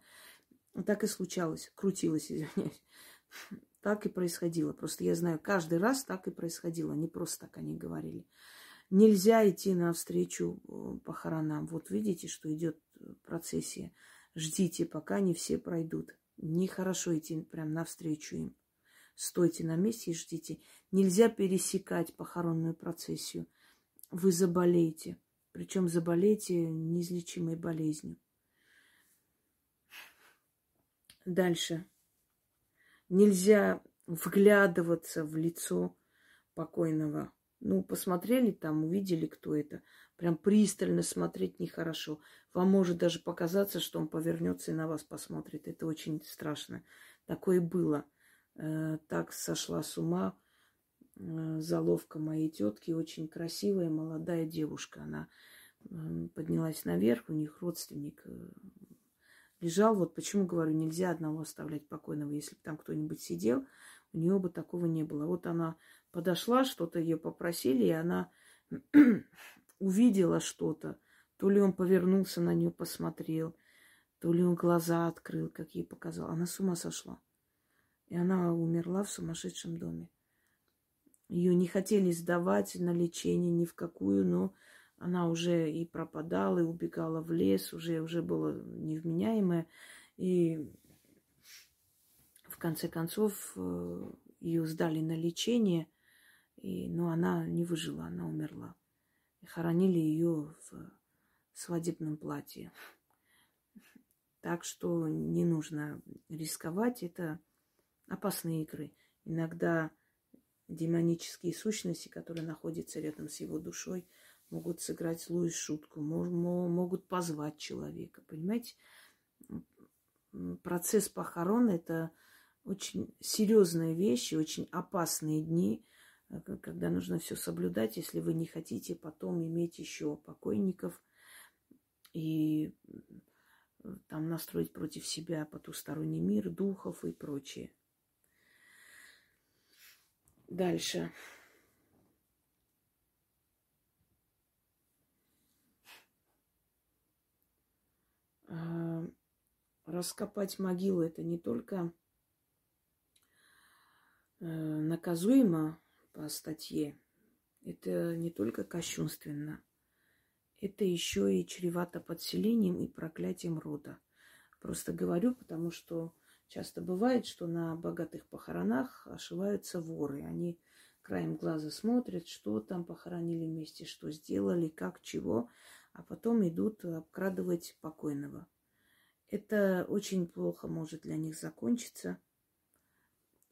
Так и случалось, крутилась, извиняюсь. [laughs] Так и происходило. Просто я знаю, каждый раз так и происходило. Не просто так они говорили. Нельзя идти навстречу э, похоронам. Вот видите, что идет процессия. Ждите, пока не все пройдут. Нехорошо идти прям навстречу им. Стойте на месте и ждите. Нельзя пересекать похоронную процессию. Вы заболеете. Причем заболеете неизлечимой болезнью. Дальше. Нельзя вглядываться в лицо покойного. Ну, посмотрели там, увидели, кто это. Прям пристально смотреть нехорошо. Вам может даже показаться, что он повернется и на вас посмотрит. Это очень страшно. Такое было. Э, так сошла с ума Э, заловка моей тетки, очень красивая молодая девушка. Она поднялась наверх, у них родственник э, лежал. Вот почему говорю, нельзя одного оставлять покойного. Если бы там кто-нибудь сидел, у нее бы такого не было. Вот она подошла, что-то ее попросили, и она [clears throat] увидела что-то. То ли он повернулся на нее, посмотрел, то ли он глаза открыл, как ей показал. Она с ума сошла. И она умерла в сумасшедшем доме. Ее не хотели сдавать на лечение ни в какую, но она уже и пропадала, и убегала в лес, уже, уже была невменяемая. И в конце концов э, ее сдали на лечение, и, но она не выжила, она умерла. И хоронили ее в свадебном платье. Так что не нужно рисковать, это опасные игры. Иногда демонические сущности, которые находятся рядом с его душой, могут сыграть злую шутку, могут позвать человека. Понимаете, процесс похорон – это очень серьезная вещь, очень опасные дни. э, когда нужно все соблюдать, если вы не хотите потом иметь еще покойников и там настроить против себя потусторонний мир, духов и прочее. Дальше. Раскопать могилу это не только э, наказуемо по статье, это не только кощунственно, это еще и чревато подселением и проклятием рода. Просто говорю, потому что часто бывает, что на богатых похоронах ошиваются воры. Они краем глаза смотрят, что там похоронили вместе, что сделали, как, чего, а потом идут обкрадывать покойного. Это очень плохо может для них закончиться.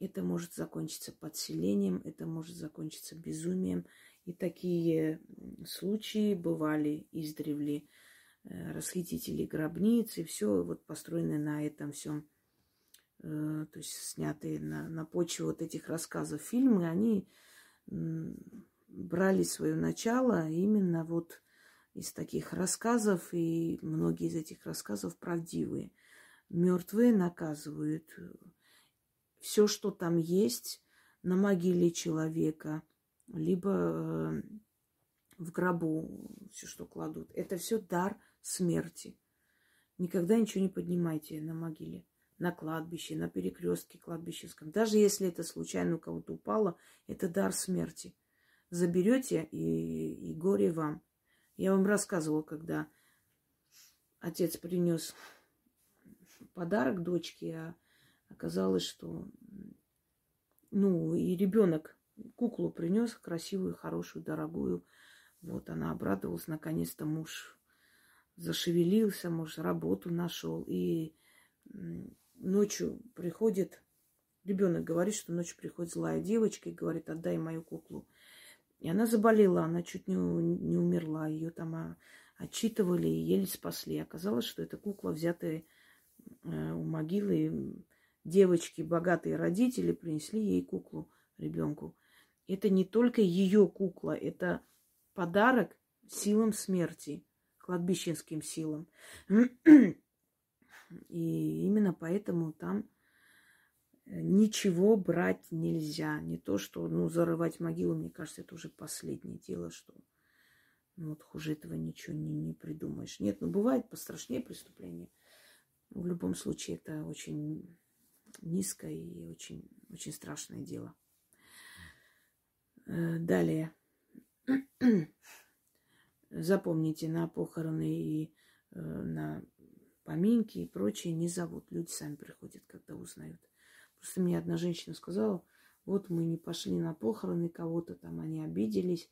Это может закончиться подселением, это может закончиться безумием. И такие случаи бывали издревле. Э, расхитители гробниц и все вот построенное на этом всем, э, то есть снятые на, на почве вот этих рассказов фильмы, они брали свое начало именно вот из таких рассказов, и многие из этих рассказов правдивые. Мертвые наказывают. Все, что там есть на могиле человека – либо э, в гробу все, что кладут. Это все дар смерти. Никогда ничего не поднимайте на могиле, на кладбище, на перекрестке кладбищенском. Даже если это случайно у кого-то упало, это дар смерти. Заберете и, и горе вам. Я вам рассказывала, когда отец принес подарок дочке, а оказалось, что ну и ребенок куклу принес, красивую, хорошую, дорогую. Вот она обрадовалась, наконец-то муж зашевелился, муж работу нашел. И ночью приходит, ребенок говорит, что ночью приходит злая девочка и говорит, отдай мою куклу. И она заболела, она чуть не, не умерла. Ее там а, отчитывали и еле спасли. Оказалось, что это кукла, взятая э, у могилы девочки, богатые родители принесли ей куклу ребенку. Это не только ее кукла, это подарок силам смерти, кладбищенским силам. [clears throat] И именно поэтому там ничего брать нельзя. Не то, что, ну, зарывать могилу, мне кажется, это уже последнее дело, что ну, вот хуже этого ничего не, не придумаешь. Нет, ну, бывает пострашнее преступления. В любом случае, это очень низкое и очень, очень страшное дело. Э, далее. [clears throat] Запомните, на похороны и э, на поминки и прочее не зовут. Люди сами приходят, когда узнают. Просто мне одна женщина сказала, вот мы не пошли на похороны кого-то, там они обиделись,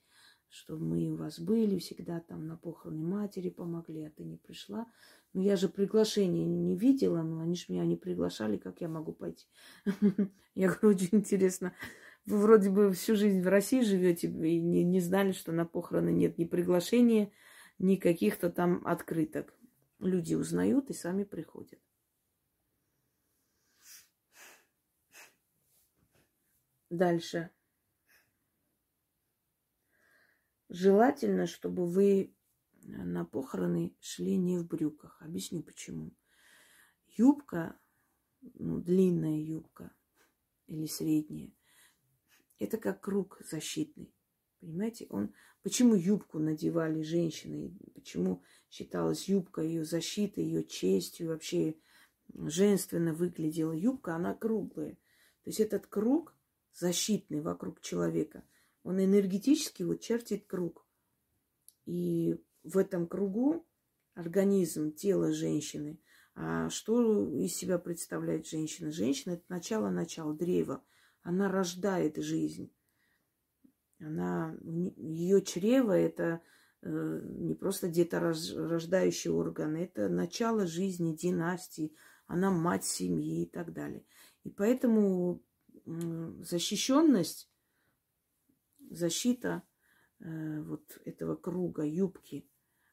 что мы у вас были всегда там на похороны матери помогли, а ты не пришла. Ну, я же приглашение не видела, но они же меня не приглашали, как я могу пойти? [laughs] Я говорю, очень интересно. Вы вроде бы всю жизнь в России живете и не, не знали, что на похороны нет ни приглашения, ни каких-то там открыток. Люди узнают и сами приходят. Дальше. Желательно, чтобы вы на похороны шли не в брюках. Объясню почему. Юбка, ну, длинная юбка или средняя, это как круг защитный. Понимаете, он почему юбку надевали женщины, почему считалась юбка ее защитой, ее честью, вообще женственно выглядела юбка, она круглая. То есть этот круг защитный вокруг человека, он энергетически вот чертит круг. И в этом кругу организм, тело женщины. А что из себя представляет женщина? Женщина – это начало-начало, древо – она рождает жизнь. Она, ее чрево это э, не просто деторождающий орган, это начало жизни, династии, она мать семьи и так далее. И поэтому защищенность, защита э, вот этого круга, юбки,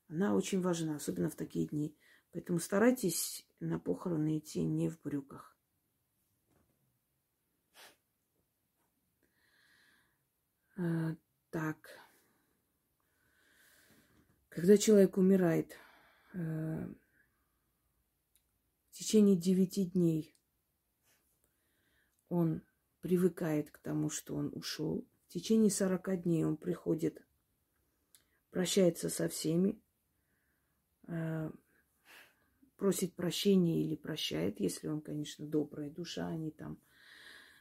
она очень важна, особенно в такие дни. Поэтому старайтесь на похороны идти не в брюках. Э, так. Когда человек умирает, э, в течение девяти дней он привыкает к тому, что он ушел. В течение сорока дней он приходит, прощается со всеми, э, просит прощения или прощает, если он, конечно, добрая душа, а не там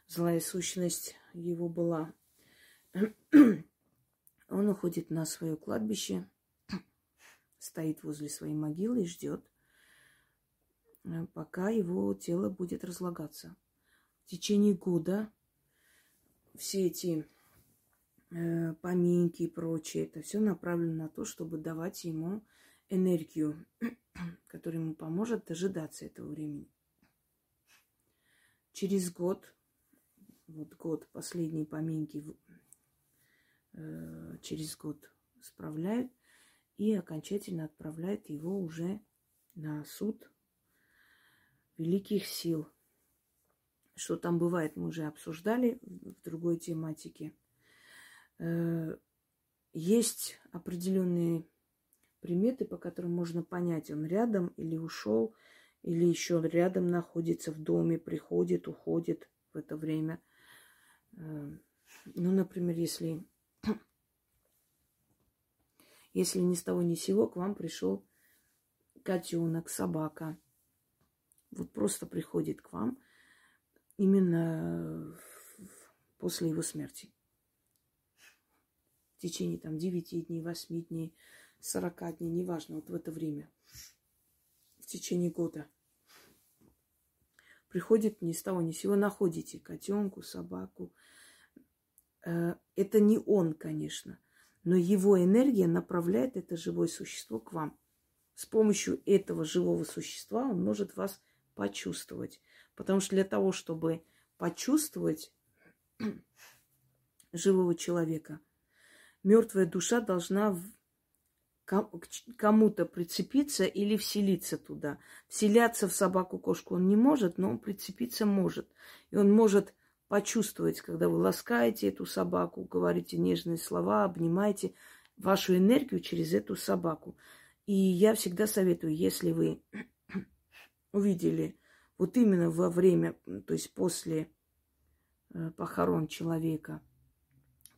злая сущность его была. Он уходит на свое кладбище, стоит возле своей могилы и ждет, э, пока его тело будет разлагаться. В течение года все эти э, поминки и прочее, это все направлено на то, чтобы давать ему энергию, [clears throat] которая ему поможет дожидаться этого времени. Через год, вот год, последние поминки э, через год справляют и окончательно отправляют его уже на суд великих сил. Что там бывает, мы уже обсуждали в другой тематике. Э, есть определенные приметы, по которым можно понять, он рядом или ушел, или еще рядом находится в доме, приходит, уходит в это время. Э, ну, например, если, [clears throat] если ни с того ни с сего к вам пришел котенок, собака, вот просто приходит к вам именно после его смерти. В течение там 9 дней, 8 дней, 40 дней, неважно, вот в это время, в течение года. Приходит ни с того ни с сего, находите котенку, собаку. Э, это не он, конечно, но его энергия направляет это живое существо к вам. С помощью этого живого существа он может вас почувствовать. Потому что для того, чтобы почувствовать [clears throat] живого человека, мертвая душа должна кому-то прицепиться или вселиться туда. Вселяться в собаку-кошку он не может, но он прицепиться может. И он может почувствовать, когда вы ласкаете эту собаку, говорите нежные слова, обнимаете вашу энергию через эту собаку. И я всегда советую, если вы [clears throat] увидели вот именно во время, то есть после э, похорон человека,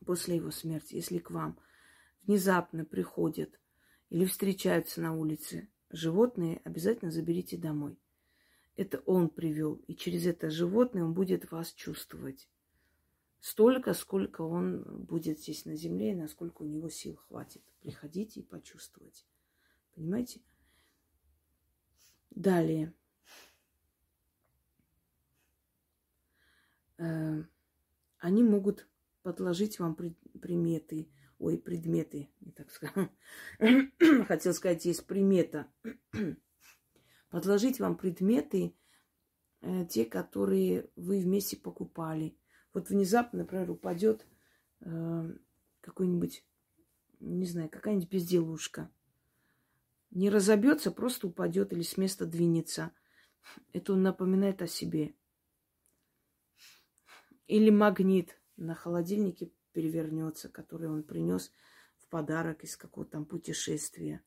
после его смерти, если к вам внезапно приходят или встречаются на улице животные, обязательно заберите домой. Это он привел, и через это животное он будет вас чувствовать. Столько, сколько он будет здесь на земле, и насколько у него сил хватит. Приходите и почувствовать. Понимаете? Далее. Они могут подложить вам приметы, ой, предметы, не так скажу. [coughs] Хотел сказать, есть примета. [coughs] Подложить вам предметы, э, те, которые вы вместе покупали. Вот внезапно, например, упадет э, какой-нибудь, не знаю, какая-нибудь безделушка. Не разобьется, просто упадет или с места двинется. Это он напоминает о себе. Или магнит на холодильнике перевернется, который он принес в подарок из какого-то там путешествия.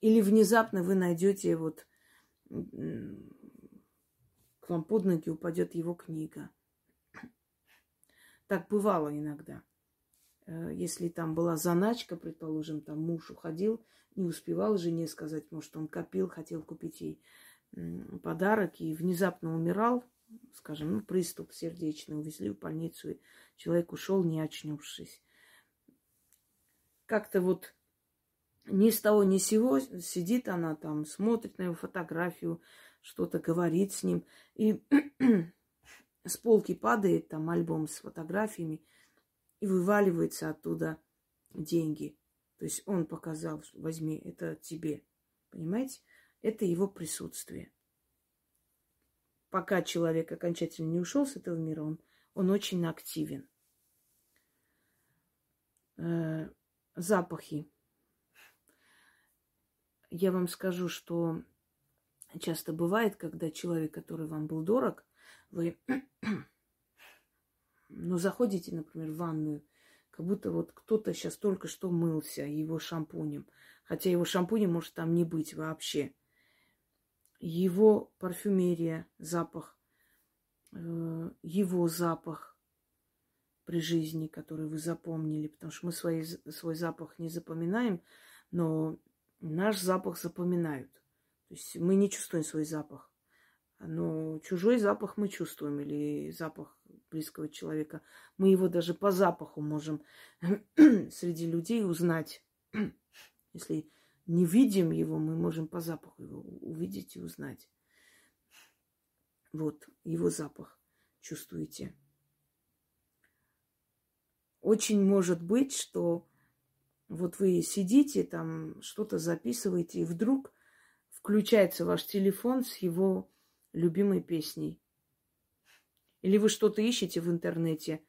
Или внезапно вы найдете вот к вам под ноги упадет его книга. Так бывало иногда. Э, если там была заначка, предположим, там муж уходил, не успевал жене сказать, может, он копил, хотел купить ей подарок и внезапно умирал, скажем, ну, приступ сердечный, увезли в больницу, и человек ушел, не очнувшись. Как-то вот ни с того ни с сего сидит она там, смотрит на его фотографию, что-то говорит с ним, и [clears throat] с полки падает там альбом с фотографиями, и вываливается оттуда деньги. То есть он показал, возьми, это тебе. Понимаете? Это его присутствие пока человек окончательно не ушел с этого мира, он, он очень активен. Э, запахи. Я вам скажу, что часто бывает, когда человек, который вам был дорог, вы [clears throat] Но заходите, например, в ванную, как будто вот кто-то сейчас только что мылся его шампунем. Хотя его шампуня может там не быть вообще. Его парфюмерия, запах, э, его запах при жизни, который вы запомнили, потому что мы свой, свой запах не запоминаем, но наш запах запоминают. То есть мы не чувствуем свой запах. Но чужой запах мы чувствуем, или запах близкого человека. Мы его даже по запаху можем [clears throat] среди людей узнать. [clears throat] Если не видим его, мы можем по запаху его увидеть и узнать. Вот его запах чувствуете. Очень может быть, что вот вы сидите там, что-то записываете, и вдруг включается ваш телефон с его любимой песней. Или вы что-то ищете в интернете,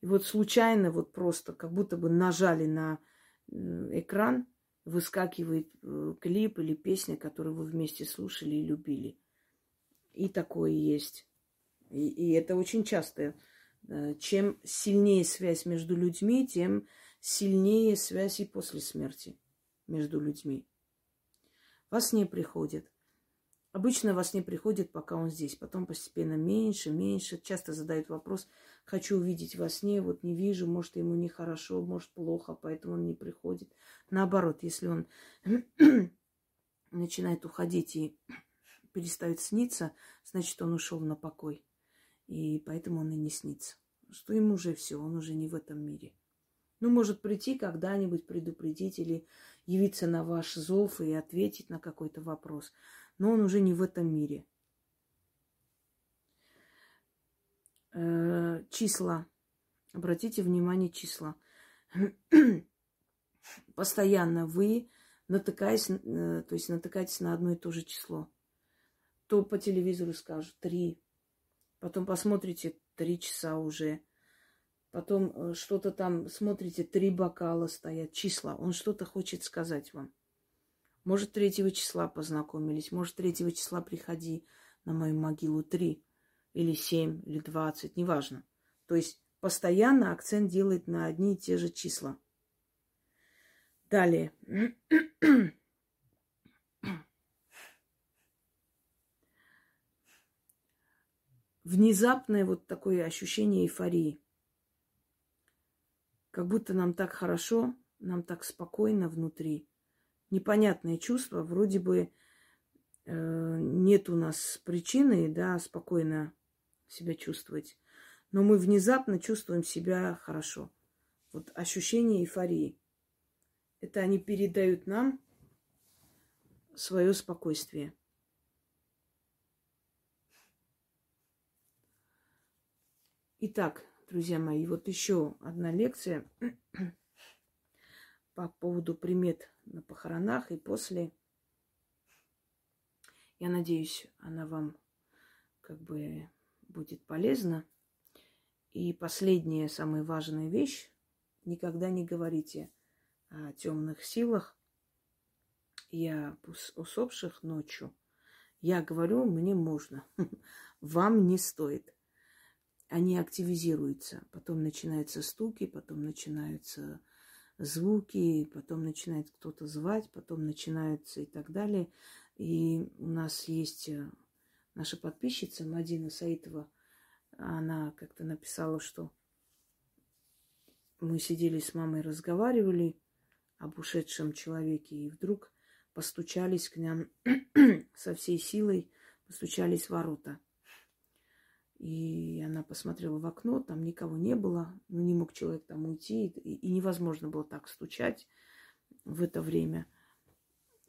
и вот случайно, вот просто, как будто бы нажали на экран, выскакивает э, клип или песня, которую вы вместе слушали и любили. И такое есть. И, и это очень часто. Э, чем сильнее связь между людьми, тем сильнее связь и после смерти между людьми. Во сне приходит. Обычно во сне приходит, пока он здесь. Потом постепенно меньше, меньше. Часто задают вопрос, хочу увидеть во сне, вот не вижу, может, ему нехорошо, может, плохо, поэтому он не приходит. Наоборот, если он [clears throat] начинает уходить и [clears throat] перестает сниться, значит, он ушел на покой. И поэтому он и не снится. Что ему уже все, он уже не в этом мире. Ну, может прийти когда-нибудь, предупредить или явиться на ваш зов и ответить на какой-то вопрос. Но он уже не в этом мире. Э, числа. Обратите внимание, числа. [clears throat] Постоянно вы натыкаясь, э, то есть натыкаетесь на одно и то же число. То по телевизору скажут три, потом посмотрите три часа уже, потом э, что-то там смотрите, три бокала стоят, числа. Он что-то хочет сказать вам. Может, третьего числа познакомились, может, третьего числа приходи на мою могилу три или семь, или двадцать, неважно. То есть постоянно акцент делает на одни и те же числа. Далее. Внезапное вот такое ощущение эйфории. Как будто нам так хорошо, нам так спокойно внутри. Непонятное чувство, вроде бы э, нет у нас причины, да, спокойно себя чувствовать. Но мы внезапно чувствуем себя хорошо. Вот ощущение эйфории. Это они передают нам свое спокойствие. Итак, друзья мои, вот еще одна лекция [clears throat] по поводу примет на похоронах и после. Я надеюсь, она вам как бы будет полезна. И последняя, самая важная вещь. Никогда не говорите о темных силах о усопших ночью. Я говорю, мне можно. [laughs] Вам не стоит. Они активизируются. Потом начинаются стуки, потом начинаются звуки, потом начинает кто-то звать, потом начинаются и так далее. И у нас есть э, наша подписчица Мадина Саитова. Она как-то написала, что мы сидели с мамой, разговаривали, об ушедшем человеке, и вдруг постучались к нам [clears throat] со всей силой, постучались в ворота. И она посмотрела в окно, там никого не было, ну не мог человек там уйти, и, и невозможно было так стучать в это время.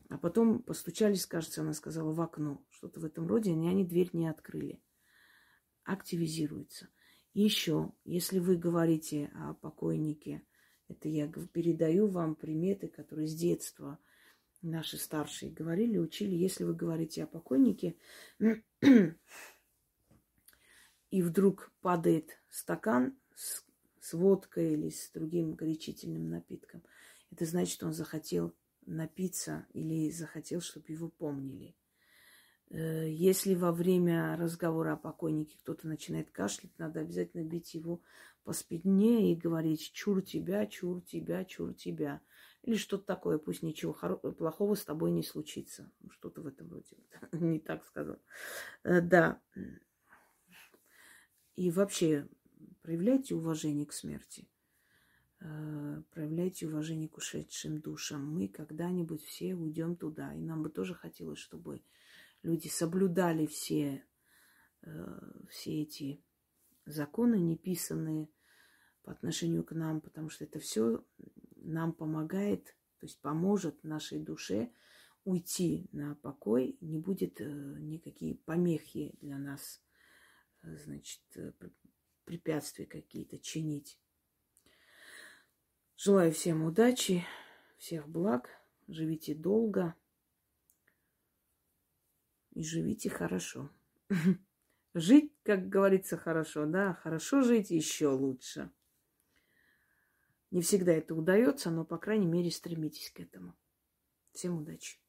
А потом постучались, кажется, она сказала, в окно, что-то в этом роде, и они дверь не открыли. Активизируется. Еще, если вы говорите о покойнике, это я передаю вам приметы, которые с детства наши старшие говорили, учили. Если вы говорите о покойнике, [clears throat] и вдруг падает стакан с, с водкой или с другим горячительным напитком, это значит, он захотел напиться или захотел, чтобы его помнили. Э, если во время разговора о покойнике кто-то начинает кашлять, надо обязательно бить его по спине и говорить «чур тебя, чур тебя, чур тебя». Или что-то такое, пусть ничего плохого с тобой не случится. Что-то в этом роде. [laughs] не так сказал. Э, да. И вообще, проявляйте уважение к смерти. Э, проявляйте уважение к ушедшим душам. Мы когда-нибудь все уйдем туда. И нам бы тоже хотелось, чтобы люди соблюдали все, э, все эти законы, неписанные по отношению к нам, потому что это все нам помогает, то есть поможет нашей душе уйти на покой, не будет э, никакие помехи для нас, значит, препятствия какие-то чинить. Желаю всем удачи, всех благ, живите долго и живите хорошо. [laughs] Жить, как говорится, хорошо, да, хорошо жить еще лучше. Не всегда это удается, но, по крайней мере, стремитесь к этому. Всем удачи!